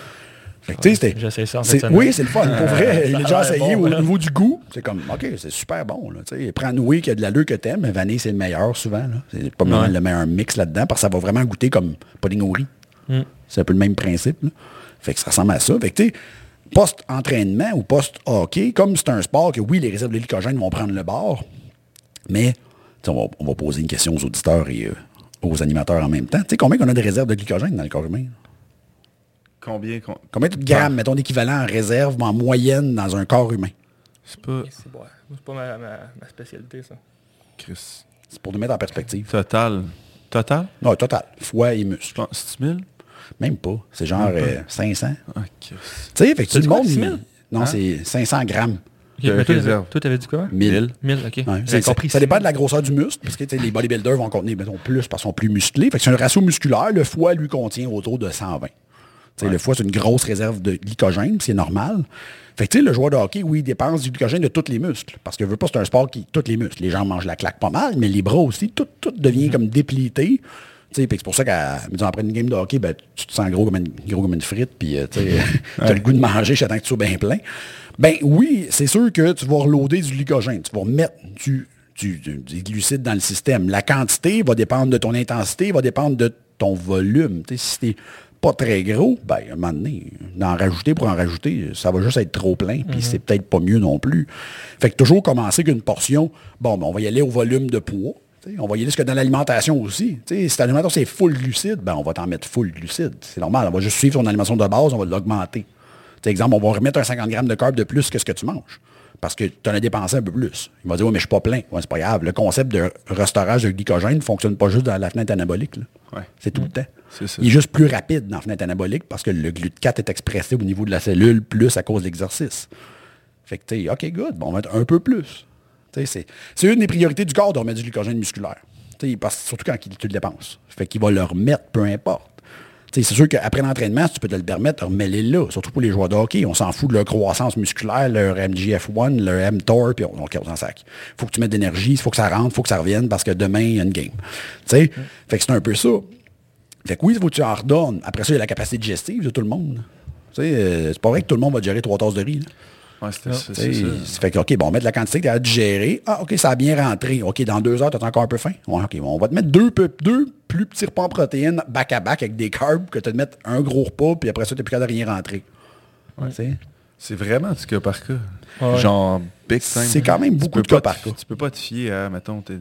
Tu J'essaie ça en. Oui, c'est le fun. Pour vrai, il a Ça a déjà essayé bon, au là. niveau du goût. C'est comme, OK, c'est super bon. Là, tu. Prends une whey qui a de l'allure que t'aimes, mais vanille, c'est le meilleur souvent. C'est pas mal Ouais. le meilleur mix là-dedans parce que ça va vraiment goûter comme pudding au riz. Mm. C'est un peu le même principe. là. Fait que ça ressemble à ça. Fait que, tu sais, post-entraînement ou post-hockey, comme c'est un sport que, oui, les réserves de glycogène vont prendre le bord, mais tu on va, on va poser une question aux auditeurs et euh, aux animateurs en même temps. Tu sais, combien qu'on a de réserves de glycogène dans le corps humain? Combien? Combien de grammes, mettons, d'équivalent en réserve en moyenne dans un corps humain? C'est pas... C'est bon. Pas ma, ma- ma spécialité, ça. Chris. C'est pour nous mettre en perspective. Total. Total? Non, total. Foie et muscle. c'est 1000? Même pas. C'est genre euh, 500. Ah, Chris. Tu sais, fait que tout le C'est quoi, monde... 6 000? Non, Hein? c'est 500 grammes. Ok, De réserve. toi, t'avais dit quoi? 1000. 1000, ok. Ouais, compris. ça dépend de la grosseur du muscle, parce que les bodybuilders vont contenir mettons, plus parce qu'ils sont plus musclés. Fait que c'est un ratio musculaire. Le foie, lui, contient autour de 120. Tu sais, Le foie, c'est une grosse réserve de glycogène, puis c'est normal. Fait que tu sais, le joueur de hockey, oui, il dépense du glycogène de tous les muscles. Parce que veut pas, c'est un sport qui. Tous les muscles. Les jambes mangent la claque pas mal, mais les bras aussi, tout, tout devient comme déplité. C'est pour ça qu'après une game de hockey, ben, tu te sens gros comme une, gros comme une frite, puis euh, tu sais, t'as le goût de manger, j'attends que tu sois bien plein. Ben oui, c'est sûr que tu vas reloader du glycogène. Tu vas remettre du, du, dans le système. La quantité va dépendre de ton intensité, va dépendre de ton volume. Tu sais, si t'es pas très gros, ben, à un moment donné, d'en rajouter pour en rajouter, ça va juste être trop plein, puis c'est peut-être pas mieux non plus. Fait que toujours commencer qu'une portion, bon, ben, on va y aller au volume de poids. Tu On va y aller parce que dans l'alimentation aussi. Tu sais, si ta alimentation c'est full glucide, ben on va t'en mettre full glucide. C'est normal. On va juste suivre ton alimentation de base, on va l'augmenter. Exemple, on va remettre un 50 grammes de carbs de plus que ce que tu manges. Parce que tu en as dépensé un peu plus. Il va dire, oui, mais je suis pas plein. Ouais, c'est pas grave. Le concept de restaurage de glycogène ne fonctionne pas juste dans la fenêtre anabolique. Ouais. C'est tout le temps. C'est ça. Il est juste plus rapide dans la fenêtre anabolique parce que le GLUT4 est expressé au niveau de la cellule plus à cause de l'exercice. Fait que, tu sais, OK, good, bon, on va mettre un peu plus. C'est une des priorités du corps de remettre du glycogène musculaire. Parce, surtout quand il- tu le dépenses. Fait qu'il va le remettre, peu importe. C'est sûr qu'après l'entraînement, si tu peux te le permettre, remets-les là. Surtout pour les joueurs de hockey. On s'en fout de leur croissance musculaire, leur MGF1, leur mTOR, puis on, on s'en sac. faut que tu mettes de l'énergie, il faut que ça rentre, il faut que ça revienne parce que demain, il y a une game. Fait que c'est un peu ça. Fait que oui, il faut que tu en redonnes. Après ça, il y a la capacité digestive de tout le monde. Euh, c'est pas vrai que tout le monde va gérer trois tasses de riz. là. Ouais, c'était ça, ça. fait que, OK, bon, on met de la quantité que tu as digérer. Ah, OK, ça a bien rentré. OK, dans deux heures, tu as encore un peu faim. Ouais, OK, bon, on va te mettre deux, peu- deux plus petits repas en protéines back-à-back avec des carbs que tu te mettre un gros repas, puis après ça, tu n'es plus capable de rien rentrer. Tu sais? C'est vraiment du cas par cas. Ouais. Genre, big time. C'est quand même beaucoup peux de cas par cas. Tu peux pas te fier à, mettons, t'es-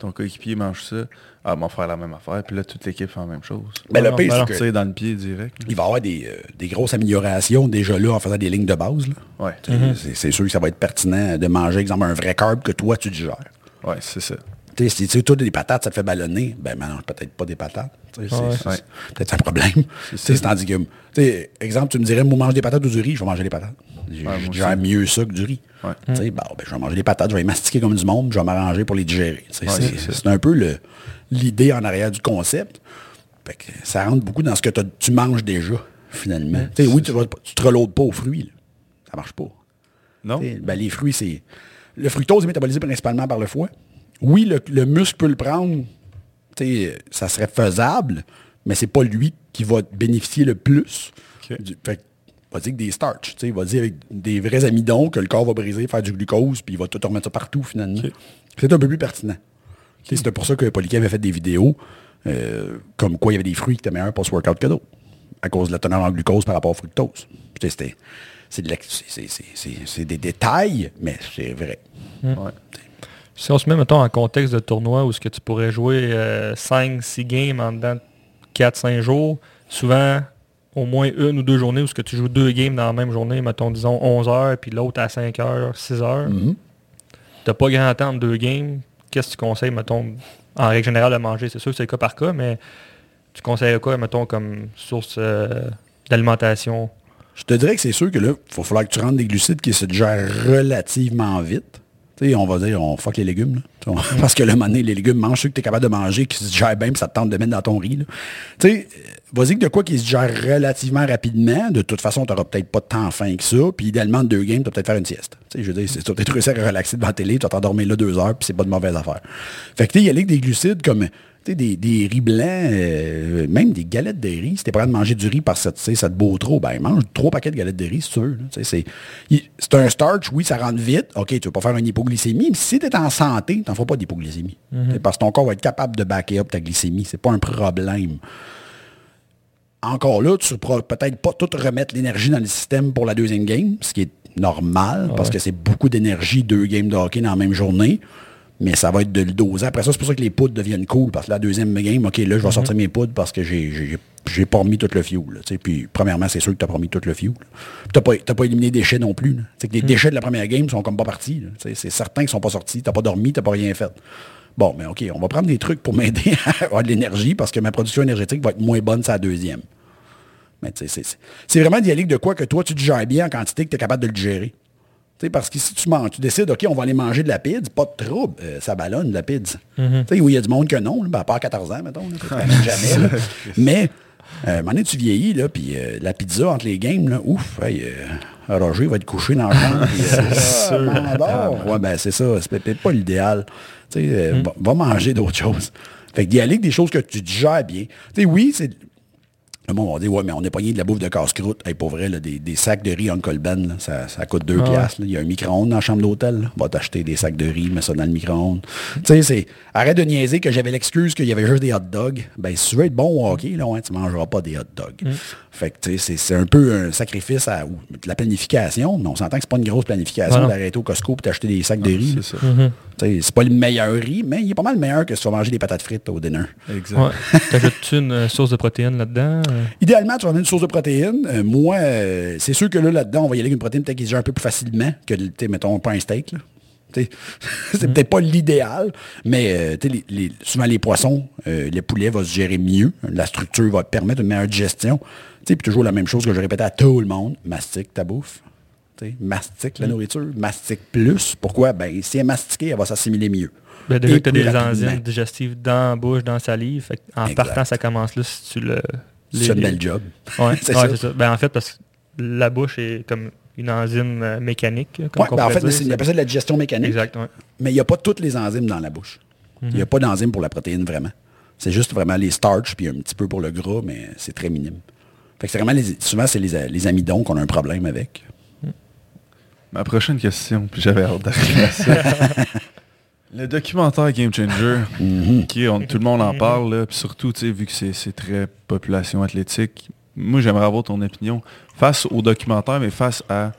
ton coéquipier mange ça. Ah, on va faire la même affaire. Puis là, toute l'équipe fait la même chose. Ben, le pire, ben c'est non. que Tire dans le pied direct. il va y avoir des, euh, des grosses améliorations déjà là en faisant des lignes de base. là. Ouais. Sais, c'est- sûr que ça va être pertinent de manger, exemple, un vrai carb que toi, tu digères. Ouais, c'est ça. Tu sais, si tu sais, toi, des patates, ça te fait ballonner, ben mange peut-être pas des patates. C'est- Ouais. Ouais. peut-être un problème. Tu sais, c'est tandis que, tu sais, exemple, tu me dirais, moi, mange des patates ou du riz, je vais manger des patates. J'aime mieux ça que du riz. Ouais. Bon, ben, je vais manger des patates, je vais les mastiquer comme du monde, je vais m'arranger pour les digérer. Ouais, c'est- un peu l'idée en arrière du concept. Fait que ça rentre beaucoup dans ce que tu manges déjà, finalement. Oui, tu ne te reloades pas aux fruits. là. Ça marche pas. Non? Ben, les fruits, c'est. Le fructose est métabolisé principalement par le foie. Oui, le, le muscle peut le prendre. Ça serait faisable, mais c'est pas lui qui va bénéficier le plus. Du- fait que, va dire que des starch. t'sais, Il va dire avec des vrais amidons que le corps va briser, faire du glucose, puis il va tout remettre ça partout finalement. C'est un peu plus pertinent. T'sais, C'était pour ça que Poliquet avait fait des vidéos euh, comme quoi il y avait des fruits qui étaient meilleurs post-workout que d'autres, à cause de la teneur en glucose par rapport au fructose. C'était- C'est de c'est- c'est- c'est- c'est- c'est des détails, mais c'est vrai. Ouais. Si on se met, mettons, en contexte de tournoi où ce que tu pourrais jouer 5-6 games en dedans de 4-5 jours, souvent au moins une ou deux journées où ce que tu joues deux games dans la même journée, mettons, disons 11 heures, puis l'autre à 5 heures, 6 heures. Mhm. T'as pas grand temps de deux games. Qu'est-ce que tu conseilles, mettons, en règle générale de manger? C'est sûr que c'est le cas par cas, mais tu conseilles quoi, mettons, comme source euh, d'alimentation? Je te dirais que c'est sûr que là, il va falloir que tu rentres des glucides qui se digèrent relativement vite. On va dire, on fuck les légumes. Parce que le moment les légumes, mange ceux que tu es capable de manger, qui se digèrent bien, puis ça te tente de mettre dans ton riz. Tu vas-y que de quoi qui se digère relativement rapidement. De toute façon, tu n'auras peut-être pas tant faim que ça. Puis idéalement, de deux games, tu vas peut-être faire une sieste. Tu sais, je veux dire, tu vas peut-être réussir à devant la télé, tu vas t'endormir là deux heures, puis c'est pas de mauvaise affaire. Fait que il y a des glucides comme des, des riz blancs, euh, même des galettes de riz. Si t'es prêt à manger du riz parce que tu sais, ça te beau trop, ben mange trois paquets de galettes de riz si tu veux. C'est il- c'est un starch, oui, ça rentre vite. OK, tu veux pas faire une hypoglycémie, mais si tu es en santé, tu n'en feras pas d'hypoglycémie. Sais, Parce que ton corps va être capable de backer up ta glycémie. C'est pas un problème. Encore là, tu ne pourras peut-être pas tout remettre l'énergie dans le système pour la deuxième game, ce qui est normal, parce que c'est beaucoup d'énergie, deux games de hockey dans la même journée. Mais ça va être de le doser. Après ça, c'est pour ça que les poudres deviennent cool. Parce que la deuxième game, OK, là, je vais sortir mes poudres parce que j'ai, j'ai, j'ai pas remis tout le fuel. là, tu sais. puis, premièrement, c'est sûr que tu n'as pas remis tout le fuel. Tu n'as pas, t'as pas éliminé des déchets non plus. sais que les déchets de la première game sont comme pas partis. là. Tu sais, C'est certain qu'ils sont pas sortis. Tu pas dormi, tu pas rien fait. Bon, mais OK, on va prendre des trucs pour m'aider à avoir de l'énergie parce que ma production énergétique va être moins bonne la deuxième. Mais tu sais, c'est- c'est- c'est vraiment d'y aller de quoi que toi, tu digères bien en quantité que tu es capable de le digérer. Parce que si tu manges, tu décides, OK, on va aller manger de la pizza, pas de trouble, euh, ça ballonne de la pizza. Sais, oui, il y a du monde que non, là, ben, à part 14 ans, mettons, là, jamais. là. Mais, euh, à un moment donné, tu vieillis, là, puis euh, la pizza entre les games, là, ouf, hey, euh, Roger va être couché dans le chambre. puis, euh, ah, m'endors. Ouais, ben c'est ça, c'est peut-être pas l'idéal. Euh, va, va manger d'autres choses. Fait que d'y aller avec des choses que tu digères bien. Oui, c'est Le monde va dire, ouais, mais on est pogné de la bouffe de casse-croûte. Hey, pour vrai, là, des, des sacs de riz Uncle Ben, là, ça, ça coûte 2 Ah piastres. là. Il y a un micro-ondes dans la chambre d'hôtel. Va t'acheter des sacs de riz, mets ça dans le micro-ondes. tu sais, c'est. Arrête de niaiser que j'avais l'excuse qu'il y avait juste des hot dogs. Ben, si tu veux être bon au hockey, là, ouais, tu mangeras pas des hot dogs. Mm. Fait que, tu sais, c'est- c'est un peu un sacrifice à ou de la planification, mais on s'entend que c'est pas une grosse planification d'arrêter au Costco pour t'acheter des sacs de riz. C'est ça. Tu sais, C'est pas le meilleur riz, mais il est pas mal meilleur que si tu vas manger des patates frites au dinner. Exact. Ouais. T'ajoutes-tu une euh, source de protéines là-dedans? Idéalement, tu vas mettre une source de protéines. Euh, moi, euh, c'est sûr que là, là-dedans, on va y aller avec une protéine peut-être qui se gère un peu plus facilement que, mettons, pas un steak. là. C'est peut-être pas l'idéal, mais euh, les- les- souvent les poissons, euh, les poulets vont se gérer mieux. La structure va te permettre une meilleure digestion. Puis toujours la même chose que je répète à tout le monde, mastique ta bouffe. Mastique la nourriture, mastique plus. Pourquoi? Ben, si elle est mastiquée, elle va s'assimiler mieux. Ben, déjà tu as des enzymes digestives dans la bouche, dans la salive. En Exact. partant, ça commence là si tu le. Tu fais un bel job. Ouais, C'est ouais, ça. c'est ça. Ben, en fait, parce que la bouche est comme une enzyme euh, mécanique. Comme Ouais, on ben, en fait, dire. c'est- il appelle ça de la digestion mécanique. Exact, ouais. Mais il n'y a pas toutes les enzymes dans la bouche. Il n'y a pas d'enzymes pour la protéine vraiment. C'est juste vraiment les starches, puis un petit peu pour le gras, mais c'est très minime. Fait que c'est vraiment les- souvent, c'est les, les amidons qu'on a un problème avec. Ma prochaine question, puis j'avais hâte d'arriver à ça. Le documentaire Game Changer, qui on- tout le monde en parle, là, puis surtout, vu que c'est très population athlétique, moi j'aimerais avoir ton opinion face au documentaire, mais face à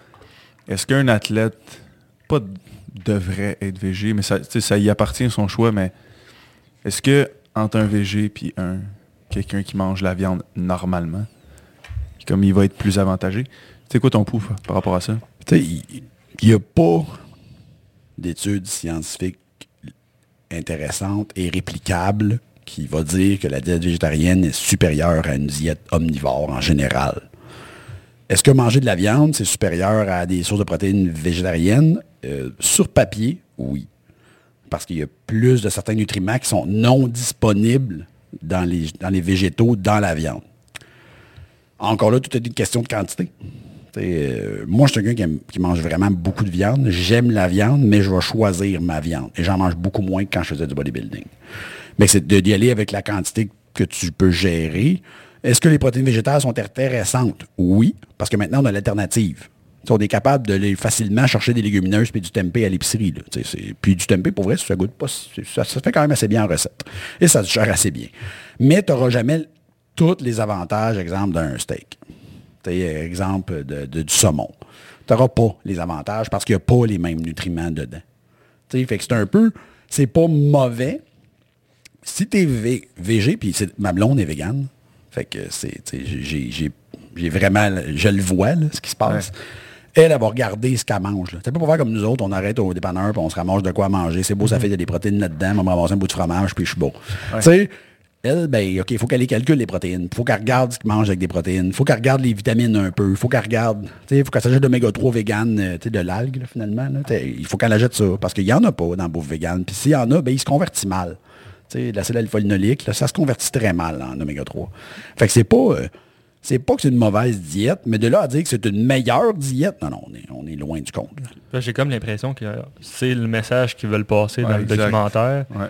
est-ce qu'un athlète, pas devrait être VG, mais ça, y appartient son choix, mais est-ce que entre un VG puis un quelqu'un qui mange la viande normalement, comme il va être plus avantagé, c'est quoi ton pouf par rapport à ça? Il n'y a pas d'études scientifiques intéressantes et réplicables qui va dire que la diète végétarienne est supérieure à une diète omnivore en général. Est-ce que manger de la viande, c'est supérieur à des sources de protéines végétariennes? Euh, sur papier, oui. Parce qu'il y a plus de certains nutriments qui sont non disponibles dans les, dans les végétaux, dans la viande. Encore là, tout est une question de quantité. Euh, moi, je suis quelqu'un qui, mange vraiment beaucoup de viande. J'aime la viande, mais je vais choisir ma viande. Et j'en mange beaucoup moins que quand je faisais du bodybuilding. Mais c'est d'y aller avec la quantité que tu peux gérer. Est-ce que les protéines végétales sont intéressantes? Oui, parce que maintenant, on a l'alternative. T'sais, on est capable de facilement chercher des légumineuses puis du tempeh à l'épicerie. Puis du tempeh, pour vrai, ça goûte pas. Ça, fait quand même assez bien en recette. Et ça se gère assez bien. Mais tu n'auras jamais tous les avantages, exemple, d'un steak. Exemple de, de- du saumon. Tu n'auras pas les avantages parce qu'il n'y a pas les mêmes nutriments dedans. T'sais, fait que c'est un peu, c'est pas mauvais. Si tu es végé, puis ma blonde est végane, fait que c'est, j'ai- vraiment, je le vois, là, ce qui se passe. Elle, elle va regarder ce qu'elle mange. C'est pas pour faire comme nous autres, on arrête au dépanneur, puis on se ramasse de quoi manger. C'est beau, ça fait il y a des protéines là-dedans, on va me ramasser un bout de fromage, puis je suis beau. Elle, ben, OK, il faut qu'elle les calcule les protéines. Il faut qu'elle regarde ce qu'elle mange avec des protéines. Il faut qu'elle regarde les vitamines un peu. Il faut qu'elle regarde. Il faut qu'elle s'achète d'oméga 3 vegan, euh, tu sais, de l'algue, là, finalement. là. Il faut qu'elle achète ça. Parce qu'il n'y en a pas dans la bouffe vegan. Puis s'il y en a, ben, il se convertit mal. Tu sais, l'acide alpha-linolique, là, ça se convertit très mal en oméga 3. Fait que c'est pas. euh, c'est pas que c'est une mauvaise diète, mais de là à dire que c'est une meilleure diète, non, non, on est, on est loin du compte. J'ai comme l'impression que c'est le message qu'ils veulent passer dans le documentaire, Ouais.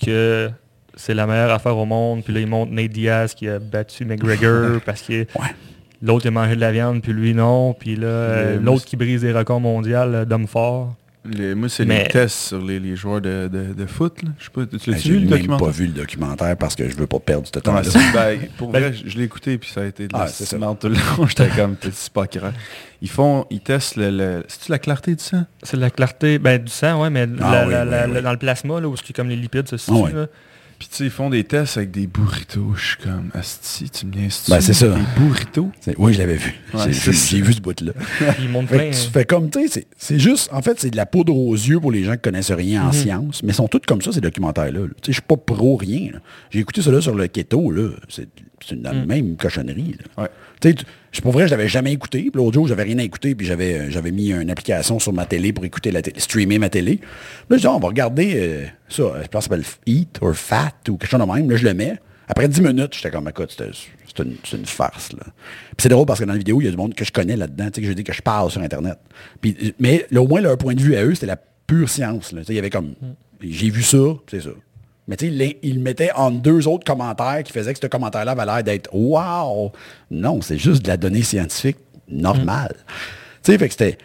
que c'est la meilleure affaire au monde. Puis là, ils montrent Nate Diaz qui a battu McGregor parce que Ouais. l'autre il a mangé de la viande, puis lui non. Puis là, euh, l'autre qui brise des records mondiaux d'hommes forts. Les- moi, c'est Mais- les tests sur les, les joueurs de, de, de foot. Là. Je sais pas, tu Ben, l'as-tu J'ai vu le documentaire? pas vu le documentaire parce que je veux pas perdre ce temps-là. ben, pour Ben- vrai, je, je l'ai écouté puis ça a été de la Ah, merde tout le long. J'étais comme, c'est pas. Ils font, ils testent le, le- c'est-tu la clarté du sang? C'est la clarté ben, du sang, ouais, mais Ah la- oui, la- oui, la- oui. la- dans le plasma, là, où c'est comme les lipides se situent. Ah. Puis tu sais, ils font des tests avec des burritos. Je suis comme, asti, tu me viens Ben, c'est ça. Des burritos? Oui, je l'avais vu. Ouais, J'ai vu, ce bout-là. Ils montrent Fait plein. que tu fais comme, tu sais, c'est- juste, en fait, c'est de la poudre aux yeux pour les gens qui connaissent rien Mhm. en sciences, mais ils sont tous comme ça, ces documentaires-là. là. Tu sais, je suis pas pro rien. J'ai écouté ça là sur le keto, là. C'est la même cochonnerie. là. Mhm. Ouais. Tu sais, pour vrai, je l'avais jamais écouté. L'autre jour, j'avais rien à écouter, puis j'avais euh, j'avais mis une application sur ma télé pour écouter la télé, streamer ma télé. Là, je dis, Ah, on va regarder euh, ça. Je pense que ça s'appelle Eat or Fat ou quelque chose de même. Là, je le mets. Après 10 minutes, j'étais comme, écoute, c'est une, c'est une farce. Là. Puis c'est drôle parce que dans la vidéo, il y a du monde que je connais là-dedans, tu sais, que je dis que je parle sur Internet. Puis, mais là, au moins, leur point de vue à eux, c'était la pure science. là. Tu sais, Il y avait comme, j'ai vu ça, c'est ça. Mais tu sais, il mettait en deux autres commentaires qui faisaient que ce commentaire-là avait l'air d'être Wow! Non, c'est juste de la donnée scientifique normale. Tu sais, fait que c'était.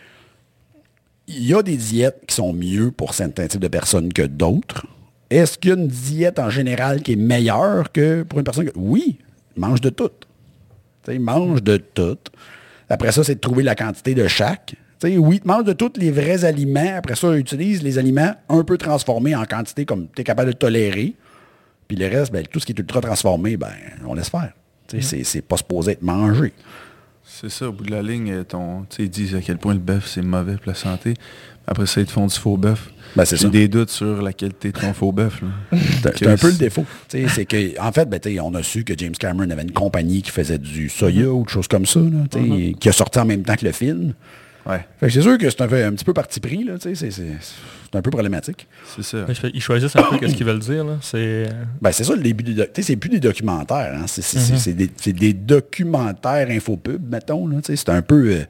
Il y a des diètes qui sont mieux pour certains types de personnes que d'autres. Est-ce qu'il y a une diète en général qui est meilleure que pour une personne que... Oui, mange de tout. Tu sais, mange de tout. Après ça, c'est de trouver la quantité de chaque. Tu sais, oui, mange de tous les vrais aliments. Après ça, utilise les aliments un peu transformés en quantité comme tu es capable de tolérer. Puis le reste, ben, tout ce qui est ultra transformé, ben, on laisse faire. Sais, C'est pas supposé être mangé. C'est ça, au bout de la ligne, ton, ils disent à quel point le bœuf, c'est mauvais pour la santé. Après ça, ils te font du faux bœuf. Ben, c'est J'ai des doutes sur la qualité de ton faux bœuf. C'est un peu le défaut. c'est que, en fait, ben, on a su que James Cameron avait une compagnie qui faisait du soya ou des choses comme ça, là, Mm-hmm. qui a sorti en même temps que le film. Ouais, c'est sûr que c'est un, un petit peu parti pris, là, c'est, c'est, c'est un peu problématique. c'est ça. Ils choisissent un peu ce qu'ils veulent dire. là. C'est... Ben, c'est ça le début des doc- tu sais, C'est plus des documentaires. hein. C'est, c'est- des, c'est des documentaires infopub, mettons. Là, c'est un peu. euh,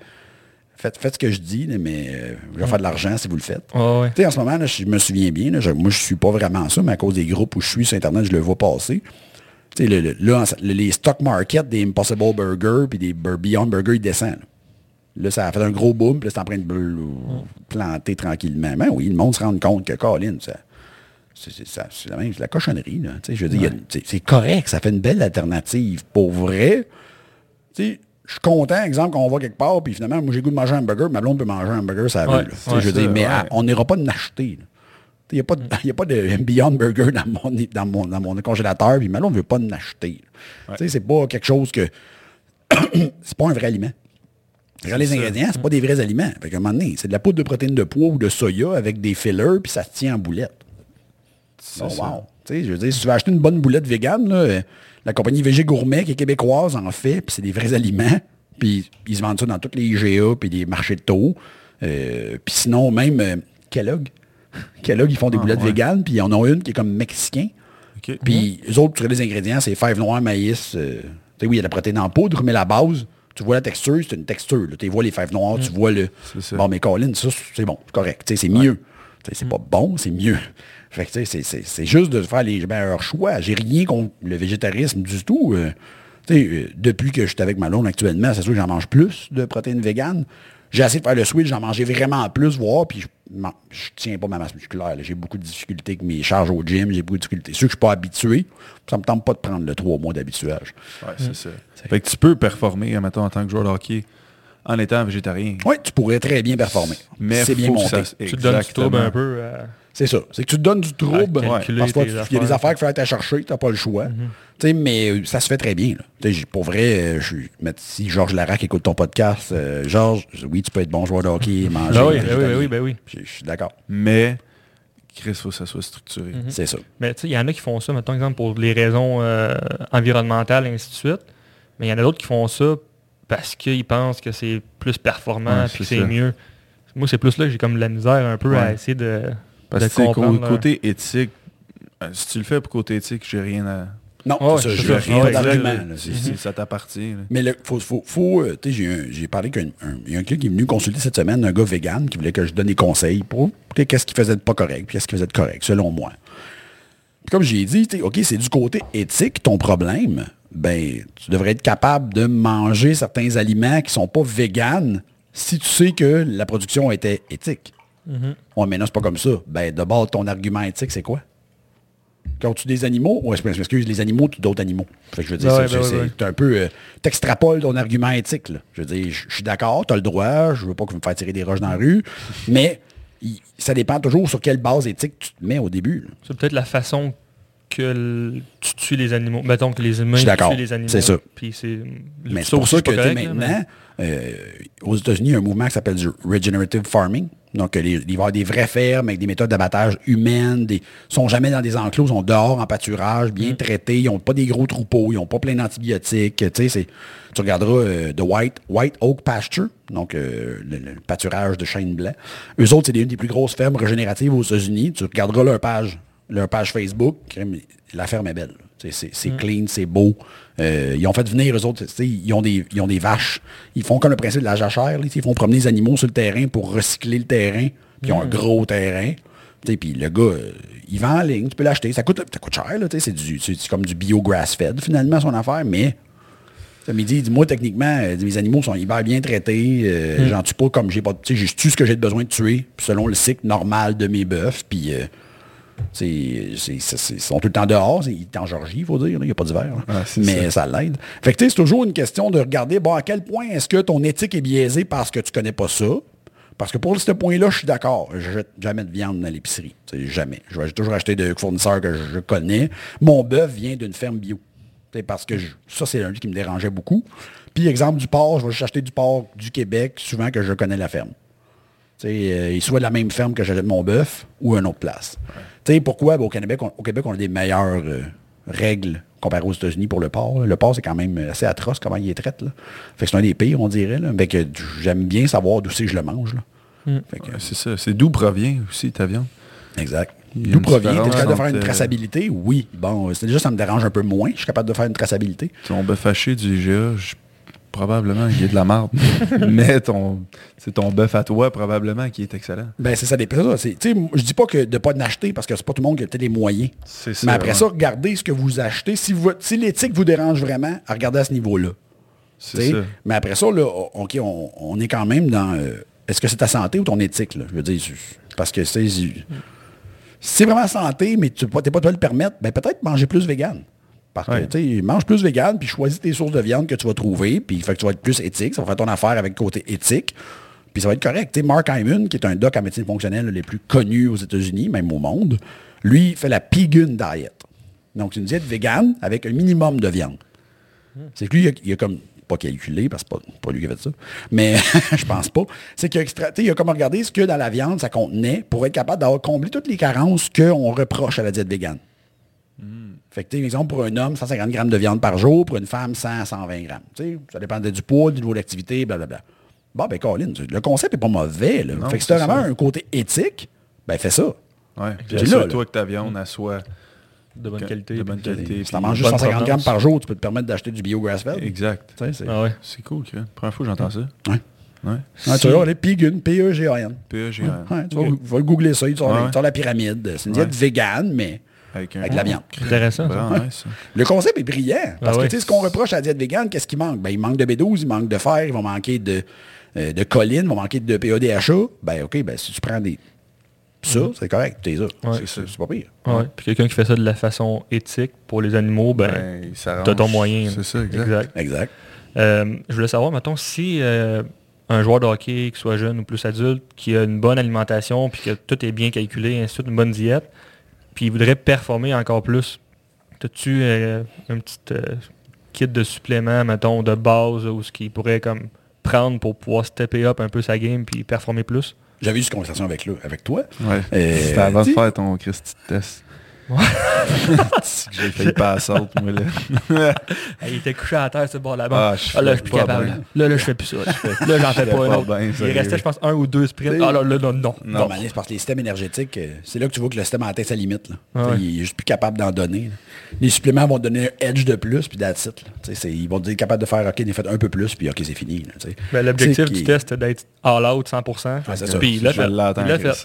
faites, faites ce que je dis, mais euh, je vais faire de l'argent si vous le faites. Ouais. En ce moment, là, je me souviens bien, là, je- moi, je suis pas vraiment ça, mais à cause des groupes où je suis sur Internet, je le vois passer. Tu sais, le- le- là, les stock markets des Impossible Burger puis des Beyond Burger, ils descendent. Là. Ça a fait un gros boom, puis là, c'est en train de planter tranquillement. Ben oui, le monde se rend compte que, Colin, ça, c'est c'est- ça- c'est la, même- c'est la cochonnerie. Là. Je veux dire, a- c'est- correct, ça fait une belle alternative. Pour vrai, je suis content, exemple, qu'on va quelque part, puis finalement, moi j'ai le goût de manger un hamburger, ma blonde peut manger un hamburger, ça Ouais, veut. ouais, je veux dire, mais on n'ira pas de l'acheter. Il n'y a, pas de- y a pas de Beyond Burger dans mon, dans mon, dans mon congélateur, puis ma blonde ne veut pas en acheter. là. Tu sais, C'est pas quelque chose que... c'est pas un vrai aliment. Regarde les ça. ingrédients, c'est pas des vrais aliments. Fait un moment donné, c'est de la poudre de protéines de pois ou de soya avec des fillers, puis ça se tient en boulette. Oh, ça. wow. Tu sais, je veux dire, si tu veux acheter une bonne boulette vegan, là, euh, la compagnie VG Gourmet, qui est québécoise, en fait, puis c'est des vrais aliments. Puis ils se vendent ça dans tous les IGA, puis les marchés de taux. Euh, puis sinon, même euh, Kellogg. Kellogg, ils font des Ah, boulettes ouais. véganes, puis ils en ont une qui est comme mexicain. Puis eux autres, tu les ingrédients, c'est fèves noires, maïs. euh, tu sais, oui, il y a de la protéine en poudre, mais la base, tu vois la texture, c'est une texture. là. Tu vois les fèves noires, tu vois le... Bon, mais Colin, ça, c'est bon, c'est correct. C'est mieux. C'est pas bon, c'est mieux. Fait que c'est- juste de faire les meilleurs choix. J'ai rien contre le végétarisme du tout. euh, euh, depuis que je suis avec ma blonde actuellement, c'est sûr que j'en mange plus de protéines véganes. J'ai essayé de faire le switch, j'en mangeais vraiment plus, voir, puis je, man- je tiens pas ma masse musculaire. J'ai beaucoup de difficultés avec mes charges au gym, j'ai beaucoup de difficultés. Sûr que je suis pas habitué, ça me tente pas de prendre le trois mois d'habituage. Ouais, c'est ça. Fait que tu peux performer, mettons, en tant que joueur de hockey en étant végétarien. Oui, tu pourrais très bien performer. Mais c'est bien monté. ça- Tu te donnes du trouble Exactement. un peu. euh, C'est ça. C'est que tu te donnes du trouble. Parce calculer que tes il y a des affaires. Mhm. qu'il faut aller chercher, tu n'as pas le choix. Tu sais, Mais euh, ça se fait très bien. là. Pour vrai, euh, je suis. mais Si Georges Larac écoute ton podcast, euh, Georges, oui, tu peux être bon joueur de hockey, manger. Ben oui, ben oui, ben oui, ben oui. Je suis d'accord. Mais, Chris, faut que ça soit structuré. Mhm. C'est ça. Mais tu sais, il y en a qui font ça, mettons, exemple, pour les raisons euh, environnementales, et ainsi de suite. Mais il y en a d'autres qui font ça parce qu'ils pensent que c'est plus performant Ouais, puis que c'est ça. mieux. Moi, c'est plus là que j'ai comme de la misère un peu à essayer de, Parce que là. côté éthique, euh, si tu le fais pour côté éthique, j'ai rien à... Non, c'est ça. ça. rien d'argument. c'est- Ça t'appartient. Mais il faut, faut, faut, euh, tu sais, j'ai parlé qu'un y a un client qui est venu consulter cette semaine, un gars vegan qui voulait que je donne des conseils pour qu'est-ce qu'il faisait de pas correct, puis qu'est-ce qu'il faisait de correct, selon moi. Puis comme j'ai dit, tu sais, OK, c'est du côté éthique ton problème. Ben, tu devrais être capable de manger certains aliments qui sont pas véganes si tu sais que la production était éthique. Ouais, mais non, c'est pas comme ça. Ben, de bord, ton argument éthique, c'est quoi? Quand tu des animaux, ouais, je m'excuse, les animaux, tu d'autres animaux. Fait que je veux dire, Ouais, c'est- ouais, ouais. un peu. euh, T'extrapoles ton argument éthique. là. Je veux dire, je suis d'accord, tu as le droit, je veux pas que vous me fassiez tirer des roches dans la rue, mais il- ça dépend toujours sur quelle base éthique tu te mets au début. C'est peut-être la façon que tu tues les animaux. Mettons que les humains tuent les animaux. c'est ça. Puis c'est. Mais c'est pour ça que correct, maintenant, euh, aux États-Unis, il y a un mouvement qui s'appelle du regenerative farming. Donc, euh, les- il va y avoir des vraies fermes avec des méthodes d'abattage humaines. Ils sont jamais dans des enclos, ils sont dehors en pâturage, Mm. bien traités. Ils n'ont pas des gros troupeaux, ils n'ont pas plein d'antibiotiques. Tu sais, c'est- tu regarderas euh, The White, White Oak Pasture, donc euh, le, le pâturage de chêne blanc. Eux autres, c'est une des plus grosses fermes régénératives aux États-Unis. Tu regarderas leur page, leur page Facebook. La ferme est belle. C'est c'est clean, c'est beau. Euh, ils ont fait venir, eux autres, ils ont, des, ils ont des vaches. Ils font comme le principe de la jachère. là, Ils font promener les animaux sur le terrain pour recycler le terrain. Puis ils ont un gros terrain. Puis le gars, euh, il vend en ligne, tu peux l'acheter. Ça coûte, ça coûte cher, c'est du- c'est comme du bio grass-fed, finalement, son affaire, mais ça me dit, moi, techniquement, euh, mes animaux sont hyper bien traités. euh, J'en tue pas comme j'ai pas. Tu sais, je tue ce que j'ai besoin de tuer, selon le cycle normal de mes bœufs. Puis, ils sont tout le temps dehors. c'est- Il est en Georgie, il faut dire. Il n'y a pas d'hiver. Ah, c'est Mais ça, l'aide. Fait que, c'est toujours une question de regarder, bon, à quel point est-ce que ton éthique est biaisée parce que tu connais pas ça? Parce que pour ce point-là, je suis d'accord. Je jette jamais de viande dans l'épicerie. Jamais. Je vais toujours acheter de fournisseurs que je connais. Mon bœuf vient d'une ferme bio. Parce que je- ça, c'est un qui me dérangeait beaucoup. Puis, exemple du porc, je vais juste acheter du porc du Québec, souvent que je connais la ferme. Euh, il soit de la même ferme que j'achète mon bœuf ou une autre place. Tu sais, pourquoi? Ben, au, Québec, on, au Québec, on a des meilleures euh, règles comparées aux États-Unis pour le porc. là? Le porc, c'est quand même assez atroce comment il est traité. Là. Fait que c'est un des pires, on dirait. Là. Fait que j'aime bien savoir d'où c'est que je le mange. Ouais, c'est ça. C'est d'où provient aussi ta viande? Exact. D'où provient? T'es capable de faire une euh, traçabilité? Oui. Bon, c'est déjà, ça me dérange un peu moins. Je suis capable de faire une traçabilité. Ton bœuf haché du IGA, je- probablement qu'il est de la marde. Mais ton, c'est ton bœuf à toi, probablement, qui est excellent. Ben, c'est ça, des ça, c'est- tu sais, Je dis pas que de pas en acheter parce que c'est pas tout le monde qui a peut-être les moyens. Ça, Mais après ouais. ça, regardez ce que vous achetez. Si, vous- si l'éthique vous dérange vraiment, regardez à ce niveau-là. Mais après ça, là, OK, on, on est quand même dans. euh, Est-ce que c'est ta santé ou ton éthique? Là? Je veux dire, parce que c'est. Si c'est vraiment santé, mais tu n'es pas, t'es pas toi le permettre, ben peut-être manger plus vegan. Parce que Ouais. tu sais, mange plus vegan, puis choisis tes sources de viande que tu vas trouver, puis fait que tu vas être plus éthique, ça va faire ton affaire avec le côté éthique, puis ça va être correct. Tu sais, Mark Hyman, qui est un doc en médecine fonctionnelle les plus connus aux États-Unis, même au monde, lui il fait la Pegan Diet. Donc, c'est une diète vegan avec un minimum de viande. C'est que lui, il a, il a comme pas calculé, parce que c'est pas, pas lui qui a fait ça, mais je pense pas. C'est qu'il a, il a comme regardé ce que dans la viande ça contenait pour être capable d'avoir comblé toutes les carences qu'on reproche à la diète végane. Fait que, tu sais, exemple, pour un homme, 150 grammes de viande par jour, pour une femme, 100, 120 grammes. Tu sais, ça dépendait du poids, du niveau d'activité, blablabla. Bon, ben, Colin, le concept est pas mauvais, là. Non, fait que si c'est t'as vraiment ça. un côté éthique, ben, fais ça. Ouais. Puis là, assure-toi que ta viande, elle soit De bonne que- qualité. de bonne qualité. Si puis t'en manges juste bonne 150 grammes par jour, tu peux te permettre d'acheter du bio grass-fed. Exact. Tu c'est- Ah ouais? C'est cool, Kevin. Première fois que j'entends ça. Ouais. Ouais. Ah, tu vois, les Pegan, P-E-G-A-N. PEG. Ouais, tu vas, vas le googler ça, ouais. sort la pyramide. C'est une diète Ouais. végane, mais Avec, un- avec de la viande. Intéressant. nice. Le concept est brillant. Parce Ah que ouais. tu sais, ce qu'on reproche à la diète végane, qu'est-ce qui manque? Ben, il manque de B12, il manque de fer, il va manquer de, euh, de choline, il va manquer de PADHA. Ben, OK, ben, si tu prends des. Ça, c'est correct, t'es ça. Ouais. C'est- pas pire. Ouais. Puis quelqu'un qui fait ça de la façon éthique pour les animaux, ben, Ben, t'as ton moyen. C'est ça, exact. Exact. Euh, je voulais savoir, mettons, si euh, un joueur de hockey, qui soit jeune ou plus adulte, qui a une bonne alimentation, puis que tout est bien calculé, ainsi de suite, une bonne diète, puis il voudrait performer encore plus, as-tu euh, un petit euh, kit de suppléments, mettons, de base, ou ce qu'il pourrait comme prendre pour pouvoir stepper up un peu sa game, puis performer plus? J'avais eu cette conversation avec, le- avec toi. Ouais. Euh, C'était avant de faire ton Christy test. C'est J'ai failli pas à saute, moi, là. il était couché à terre, ce bord là-bas. Ah, Ah, je là, je suis plus capable. bien. Là, là, je fais plus ça. Là, Là, j'en fais fais pas un pas autre. bien, Il restait, je pense, un ou deux sprints. Ah là, là, non, non. Non. Mais c'est parce que les systèmes énergétiques, euh, c'est là que tu vois que le système a atteint sa limite. là. Ah ouais. Il est juste plus capable d'en donner. là. Les suppléments vont te donner un edge de plus, puis that's it, là. C'est- Ils vont te dire capable de faire, OK, il fait un peu plus, puis OK, c'est fini. là, L'objectif du test, c'était d'être all out 100%. Ouais, c'est ça. Puis Je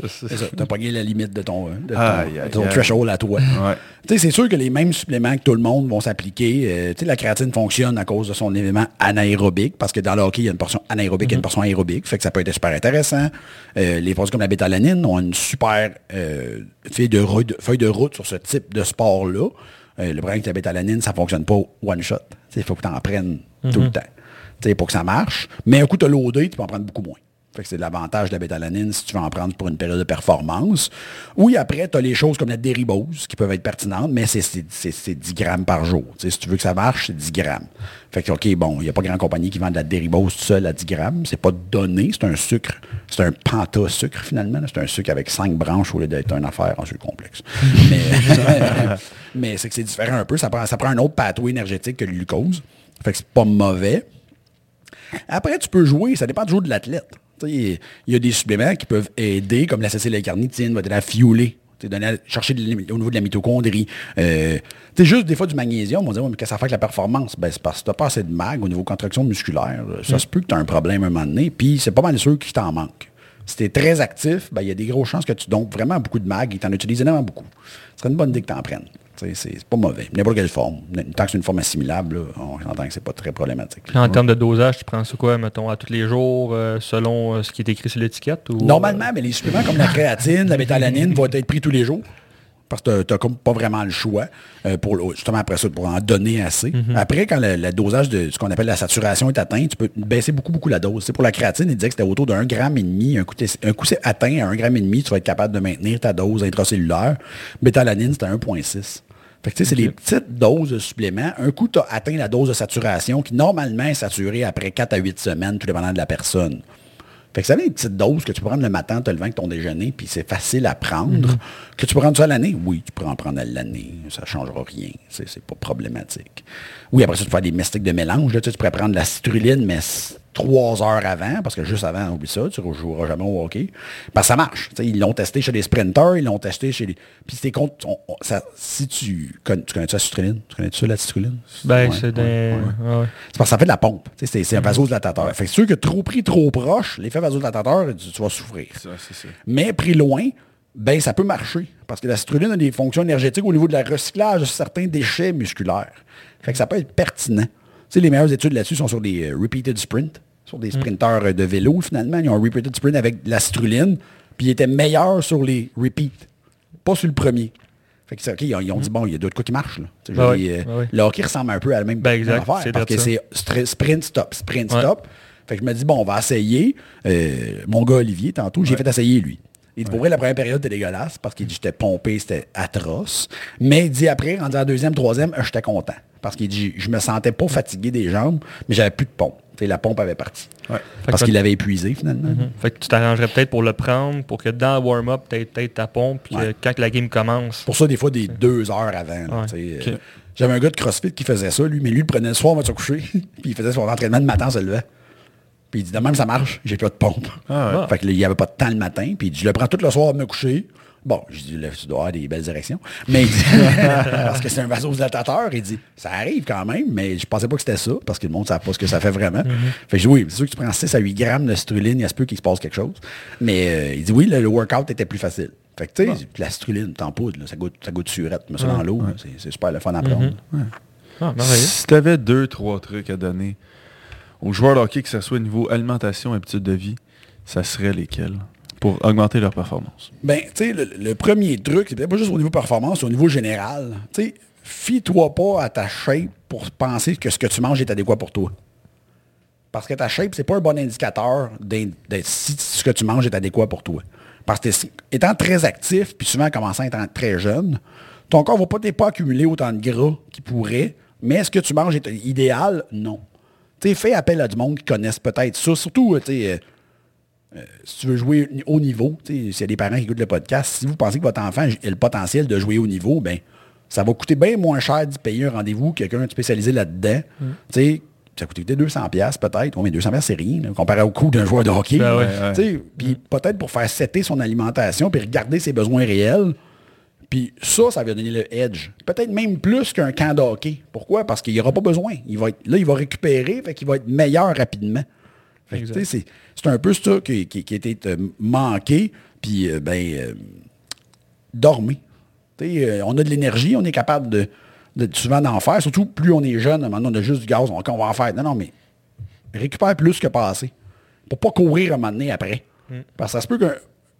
C'est ça, t'as pogné la limite de ton, euh, threshold à toi. Ouais. C'est sûr que les mêmes suppléments que tout le monde vont s'appliquer. euh, la créatine fonctionne à cause de son élément anaérobique, parce que dans le hockey, il y a une portion anaérobique et une portion aérobique, fait que ça peut être super intéressant. Euh, les produits comme la bétalanine ont une super euh, feuille, de route, feuille de route sur ce type de sport-là. Euh, le problème avec la bétalanine, ça fonctionne pas one shot. Il faut que tu en prennes tout le temps tu sais, pour que ça marche. Mais un coup, tu as tu peux en prendre beaucoup moins. Fait que c'est l'avantage de la bétalanine si tu veux en prendre pour une période de performance. Oui, après, tu as les choses comme la déribose qui peuvent être pertinentes, mais c'est- c'est c'est- c'est 10 grammes par jour. Si tu veux que ça marche, c'est 10 grammes. Fait que, OK, bon, il n'y a pas grand compagnie qui vend de la déribose tout seul à 10 grammes. C'est pas donné, c'est un sucre. C'est un penta-sucre, finalement. C'est un sucre avec 5 branches au lieu d'être une affaire en sucre complexe. mais mais c'est que c'est différent un peu. Ça prend, ça prend un autre pathway énergétique que le glucose. Fait que c'est pas mauvais. Après, tu peux jouer, ça dépend toujours de l'athlète. Il y a des suppléments qui peuvent aider, comme l'acétylcarnitine va t'aider à fioler, donner à- chercher de au niveau de la mitochondrie. Euh, tu juste des fois du magnésium, on va dire, Ouais, mais qu'est-ce que ça fait avec la performance? Ben, c'est parce que tu n'as pas assez de mag au niveau contraction musculaire. Ça se peut que tu as un problème à un moment donné, puis c'est pas mal sûr qu'il t'en manque. Si tu es très actif, ben, il y a des grosses chances que tu donnes vraiment beaucoup de mag et tu en utilises énormément beaucoup. Ce serait une bonne idée que tu en prennes. C'est pas mauvais. N'importe quelle forme. Tant que c'est une forme assimilable, là, on entend que c'est pas très problématique. Puis en termes de dosage, tu prends ça quoi, mettons, à tous les jours, euh, selon euh, ce qui est écrit sur l'étiquette? ou, Normalement, mais les suppléments comme la créatine, la bétalanine vont être pris tous les jours. Parce que tu n'as pas vraiment le choix euh, pour justement après ça, pour en donner assez. Après, quand le, le dosage de ce qu'on appelle la saturation est atteint, tu peux baisser beaucoup, beaucoup la dose. C'est pour la créatine, il disait que c'était autour d'un gramme et demi. Un coup, un coup c'est atteint à un gramme et demi, tu vas être capable de maintenir ta dose intracellulaire. Bétalanine, c'était 1,6. Fait que tu sais, c'est les petites doses de suppléments. Un coup, tu as atteint la dose de saturation qui normalement est saturée après 4 à 8 semaines, tout dépendant de la personne. Fait que ça une petite dose que tu peux prendre le matin, te levant avec ton déjeuner, puis c'est facile à prendre. Que tu peux prendre ça à l'année? Oui, tu peux en prendre à l'année. Ça ne changera rien. C'est pas problématique. Oui, après ça, tu peux faire des mystiques de mélange. Là, tu, sais, tu pourrais prendre la citrulline, mais trois heures avant, parce que juste avant, oublie ça, tu ne joueras jamais au hockey. Parce que ça marche. Tu sais, ils l'ont testé chez les sprinters, ils l'ont testé chez les... Puis c'est contre... on- on- ça- si tu... Connais, tu connais-tu la citrulline? Tu connais-tu ça, la citrulline? Ben, Ouais, c'est ouais, des... ouais. C'est parce que ça fait de la pompe. Tu sais, C'est c'est un vasodilatateur. Fait que sûr que trop pris trop proche, l'effet vasodilatateur, tu, tu vas souffrir. Ça, c'est ça. Mais pris loin, ben ça peut marcher. Parce que la citrulline a des fonctions énergétiques au niveau de la recyclage de certains déchets musculaires. Fait que ça peut être pertinent. Tu sais, les meilleures études là-dessus sont sur des euh, repeated sprints, sur des sprinteurs euh, de vélo, finalement. Ils ont un repeated sprint avec de la citrulline, puis ils étaient meilleurs sur les repeats, pas sur le premier. Fait que c'est OK, ils ont, ils ont dit, bon, il y a d'autres quoi qui marchent. Là. Tu sais, je veux oui, dire, euh. Le hockey ressemble un peu à la même, Ben, même exact, affaire. c'est Parce que c'est sprint, stop, sprint, Ouais. stop. Fait que je me dis, bon, on va essayer. Euh, mon gars Olivier, tantôt, j'ai fait essayer lui. Il dit, pour vrai, la première période était dégueulasse parce qu'il dit, j'étais pompé, c'était atroce. Mais il dit après, en disant deuxième, troisième, euh, j'étais content. Parce qu'il dit, je me sentais pas fatigué des jambes, mais j'avais plus de pompe. La pompe avait parti. Ouais. Parce qu'il l'avait épuisé, finalement. Fait que tu t'arrangerais peut-être pour le prendre, pour que dans le warm-up, tu peut-être ta pompe, puis Ouais. euh, quand la game commence. Pour ça, des fois, des deux heures avant. Ouais. euh. J'avais un gars de CrossFit qui faisait ça, lui, mais lui, il prenait le soir, on va se coucher, puis il faisait son entraînement le matin en se levant. Puis il dit, de même, ça marche, j'ai pas de pompe. Ah ouais. Fait que là, il n'y avait pas de temps le matin, puis il dit, je le prends tout le soir à me coucher. Bon, je dis, là, tu dois avoir des belles directions. Mais il dit, parce que c'est un vasodilatateur, il dit, ça arrive quand même, mais je pensais pas que c'était ça, parce que le monde ne savait pas ce que ça fait vraiment. Fait que je dis, oui, c'est sûr que tu prends 6 à 8 grammes de struline, il y a se peut qu'il se passe quelque chose. Mais euh, il dit, oui, le, le workout était plus facile. Fait que, tu sais, la struline, t'en poudre, là, ça goûte, ça goûte surette, mais ça dans l'eau, c'est- c'est super le fun à prendre. Ouais. Ah. Si tu avais deux, trois trucs à donner aux joueurs de hockey, que ce soit au niveau alimentation, habitude de vie, ça serait lesquels pour augmenter leur performance? Ben, tu sais, le, premier truc, c'est peut-être pas juste au niveau performance, au niveau général. Tu sais, fie-toi pas à ta shape pour penser que ce que tu manges est adéquat pour toi. Parce que ta shape, c'est pas un bon indicateur de si ce que tu manges est adéquat pour toi. Parce que étant très actif, puis souvent commençant étant très jeune, ton corps va pas, t'es pas accumuler autant de gras qu'il pourrait, mais est-ce que tu manges est idéal? Non. Fais appel à du monde qui connaissent peut-être ça. Surtout, euh, tu sais, euh, si tu veux jouer au niveau, s'il y a des parents qui écoutent le podcast, si vous pensez que votre enfant a le potentiel de jouer au niveau, ben ça va coûter bien moins cher d'y payer un rendez-vous que quelqu'un spécialisé là-dedans. Mm. Ça coûte 200 pièces peut-être. Oui, mais 200 pièces c'est rien, là, comparé au coût d'un joueur de hockey. Ben ouais, Puis peut-être pour faire setter son alimentation, puis regarder ses besoins réels. Puis ça, ça va donner le edge. Peut-être même plus qu'un camp de hockey. Pourquoi? Parce qu'il n'y aura pas besoin. Il va être, là, il va récupérer, fait qu'il va être meilleur rapidement. C'est, un peu ça qui, qui, qui a été euh, manqué. Puis, euh, ben, euh, dormez. Euh, on a de l'énergie, on est capable de, de- souvent d'en faire. Surtout, plus on est jeune, maintenant, on a juste du gaz, on, on va en faire. Non, non, mais récupère plus que passer. Pour pas courir un moment donné après. Parce que ça se peut que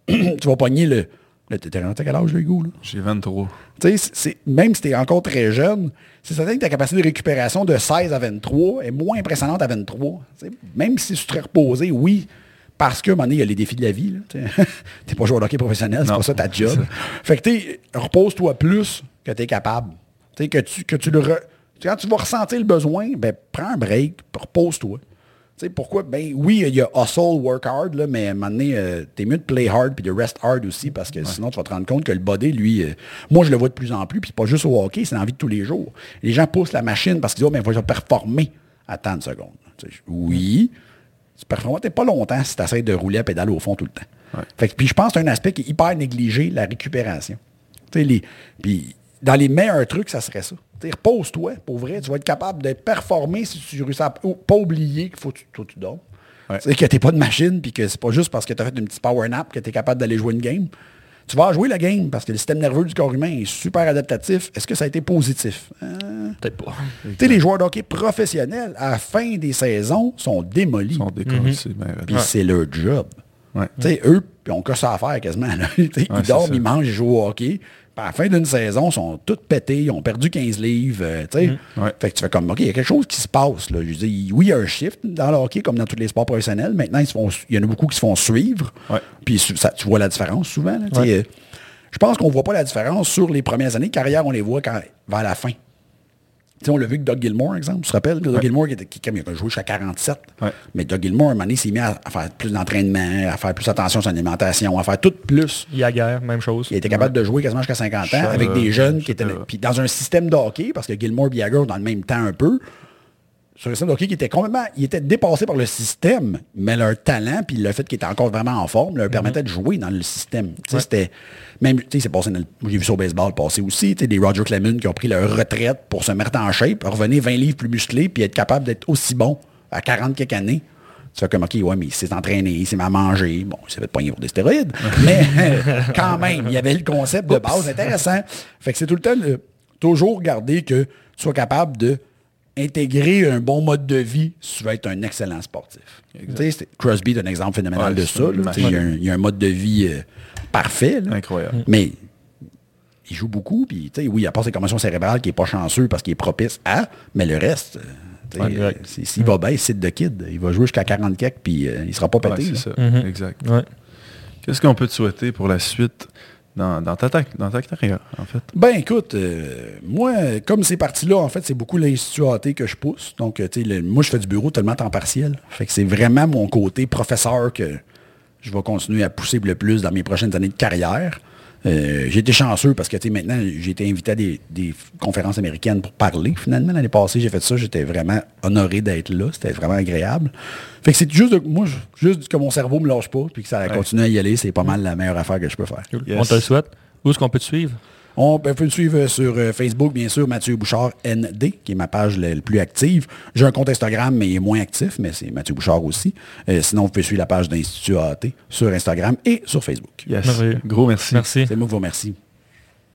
tu vas pogner le... t'es rendu à quel âge, Hugo, là? J'ai 23. Tu sais, même si tu es encore très jeune, c'est certain que ta capacité de récupération de 16 à 23 est moins impressionnante à 23. Tu sais, même si tu te reposé, oui, parce que, à un moment donné, il y a les défis de la vie. Tu n'es pas joueur de hockey professionnel, c'est pas ça ta job. ça. Fait que tu repose-toi plus que tu es capable. Que tu, que tu le re- Quand tu vas ressentir le besoin, ben, prends un break, repose-toi. Sais, pourquoi? Ben oui, il y a hustle, work hard, là, mais à un moment donné, euh, t'es mieux de play hard puis de rest hard aussi, parce que sinon, tu vas te rendre compte que le body, lui, euh, moi, je le vois de plus en plus, puis c'est pas juste au hockey, c'est dans la vie de tous les jours. Les gens poussent la machine parce qu'ils disent, oh, mais il faut performer. Attends une seconde. Tu sais, oui, tu performes t'es pas longtemps si tu essaies de rouler à pédale au fond tout le temps. Fait que, puis je pense que c'est un aspect qui est hyper négligé, la récupération. Tu sais, les, puis dans les meilleurs trucs, ça serait ça. Repose-toi, pour vrai. Tu vas être capable de performer si tu réussis à pas oublier qu'il faut que tu, toi, tu dors. Ouais. Tu que t'es pas de machine, puis que c'est pas juste parce que tu as fait une petite power nap que tu es capable d'aller jouer une game. Tu vas jouer la game parce que le système nerveux du corps humain est super adaptatif. Est-ce que ça a été positif? Euh, Peut-être pas. tu sais, les joueurs de hockey professionnels, à la fin des saisons, sont démolis. Ils sont décollés, raide. Puis c'est leur job. Ouais. Tu sais, eux, ils ont que ça à faire quasiment. là. Ouais, ils dorment, ça. ils mangent, ils jouent au hockey. À la fin d'une saison, ils sont tous pétés, ils ont perdu 15 livres. euh. Ouais. Fait que tu fais comme, OK, il y a quelque chose qui se passe. Là. Je dis, oui, il y a un shift dans le hockey, comme dans tous les sports professionnels. Maintenant, ils se font, il y en a beaucoup qui se font suivre. Ouais. Puis ça, tu vois la différence souvent. là. Ouais. Euh, Je pense qu'on ne voit pas la différence sur les premières années de carrière, on les voit quand, vers la fin. On l'a vu avec Doug Gilmore, exemple, tu te rappelles? Doug Gilmore qui, était, qui, qui a joué jusqu'à 47. Ouais. Mais Doug Gilmore, à un moment donné, s'est mis à, à faire plus d'entraînement, à faire plus attention à son alimentation, à faire tout plus. Yaguerre, même chose. Il était capable de jouer quasiment jusqu'à 50 ans avec des jeunes qui étaient... Puis dans un système de hockey, parce que Gilmore et Jagger dans le même temps un peu, sur un système de hockey qui était complètement... Ils étaient dépassés par le système, mais leur talent, puis le fait qu'ils étaient encore vraiment en forme, leur permettait de jouer dans le système. C'était... Même, tu sais, c'est passé le- J'ai vu ça au baseball passer aussi, tu sais, des Roger Clemens qui ont pris leur retraite pour se mettre en shape, revenir 20 livres plus musclés, puis être capable d'être aussi bon à 40 quelques années. Tu fais comme, OK, ouais, mais il s'est entraîné, il s'est mis à manger. Bon, il s'est fait pogner pour des stéroïdes. mais quand même, il y avait le concept de base intéressant. Fait que c'est tout le temps, le- toujours garder que tu sois capable de intégrer un bon mode de vie tu veux être un excellent sportif. Tu sais, c'est- Crosby est un exemple phénoménal Ouais, de c'est ça. là. Il y, a un- il y a un mode de vie euh, parfait. là. Incroyable. Mais il joue beaucoup, puis tu sais, oui, à part ses commotions cérébrales qui est pas chanceux parce qu'il est propice à, mais le reste, euh, tu sais, Ouais, euh, exact. c'est- s'il va bien, c'est de kid. Il va jouer jusqu'à 40 kecks, puis euh, il sera pas Ouais, pété. c'est là. ça. Mhm. Exact. Ouais. Qu'est-ce qu'on peut te souhaiter pour la suite? Dans, ta, dans ta carrière, en fait? Ben écoute, euh, moi, comme c'est parti là, en fait, c'est beaucoup l'Institut AT que je pousse. Donc, euh, tu sais, moi, je fais du bureau tellement temps partiel. Fait que c'est vraiment mon côté professeur que je vais continuer à pousser le plus dans mes prochaines années de carrière. Euh, j'ai été chanceux parce que tu sais, maintenant, j'ai été invité à des, des conférences américaines pour parler. Finalement, l'année passée, j'ai fait ça. J'étais vraiment honoré d'être là. C'était vraiment agréable. Fait que c'est juste, de- moi, juste que mon cerveau me lâche pas puis que ça continue à y aller. C'est pas mal la meilleure affaire que je peux faire. Yes. On te le souhaite. Où est-ce qu'on peut te suivre? On peut me suivre sur euh, Facebook, bien sûr, Mathieu Bouchard ND, qui est ma page le, le plus active. J'ai un compte Instagram, mais il est moins actif, mais c'est Mathieu Bouchard aussi. Euh, sinon, vous pouvez suivre la page d'Institut AAT sur Instagram et sur Facebook. Yes. Gros merci. Merci. C'est moi qui vous remercie.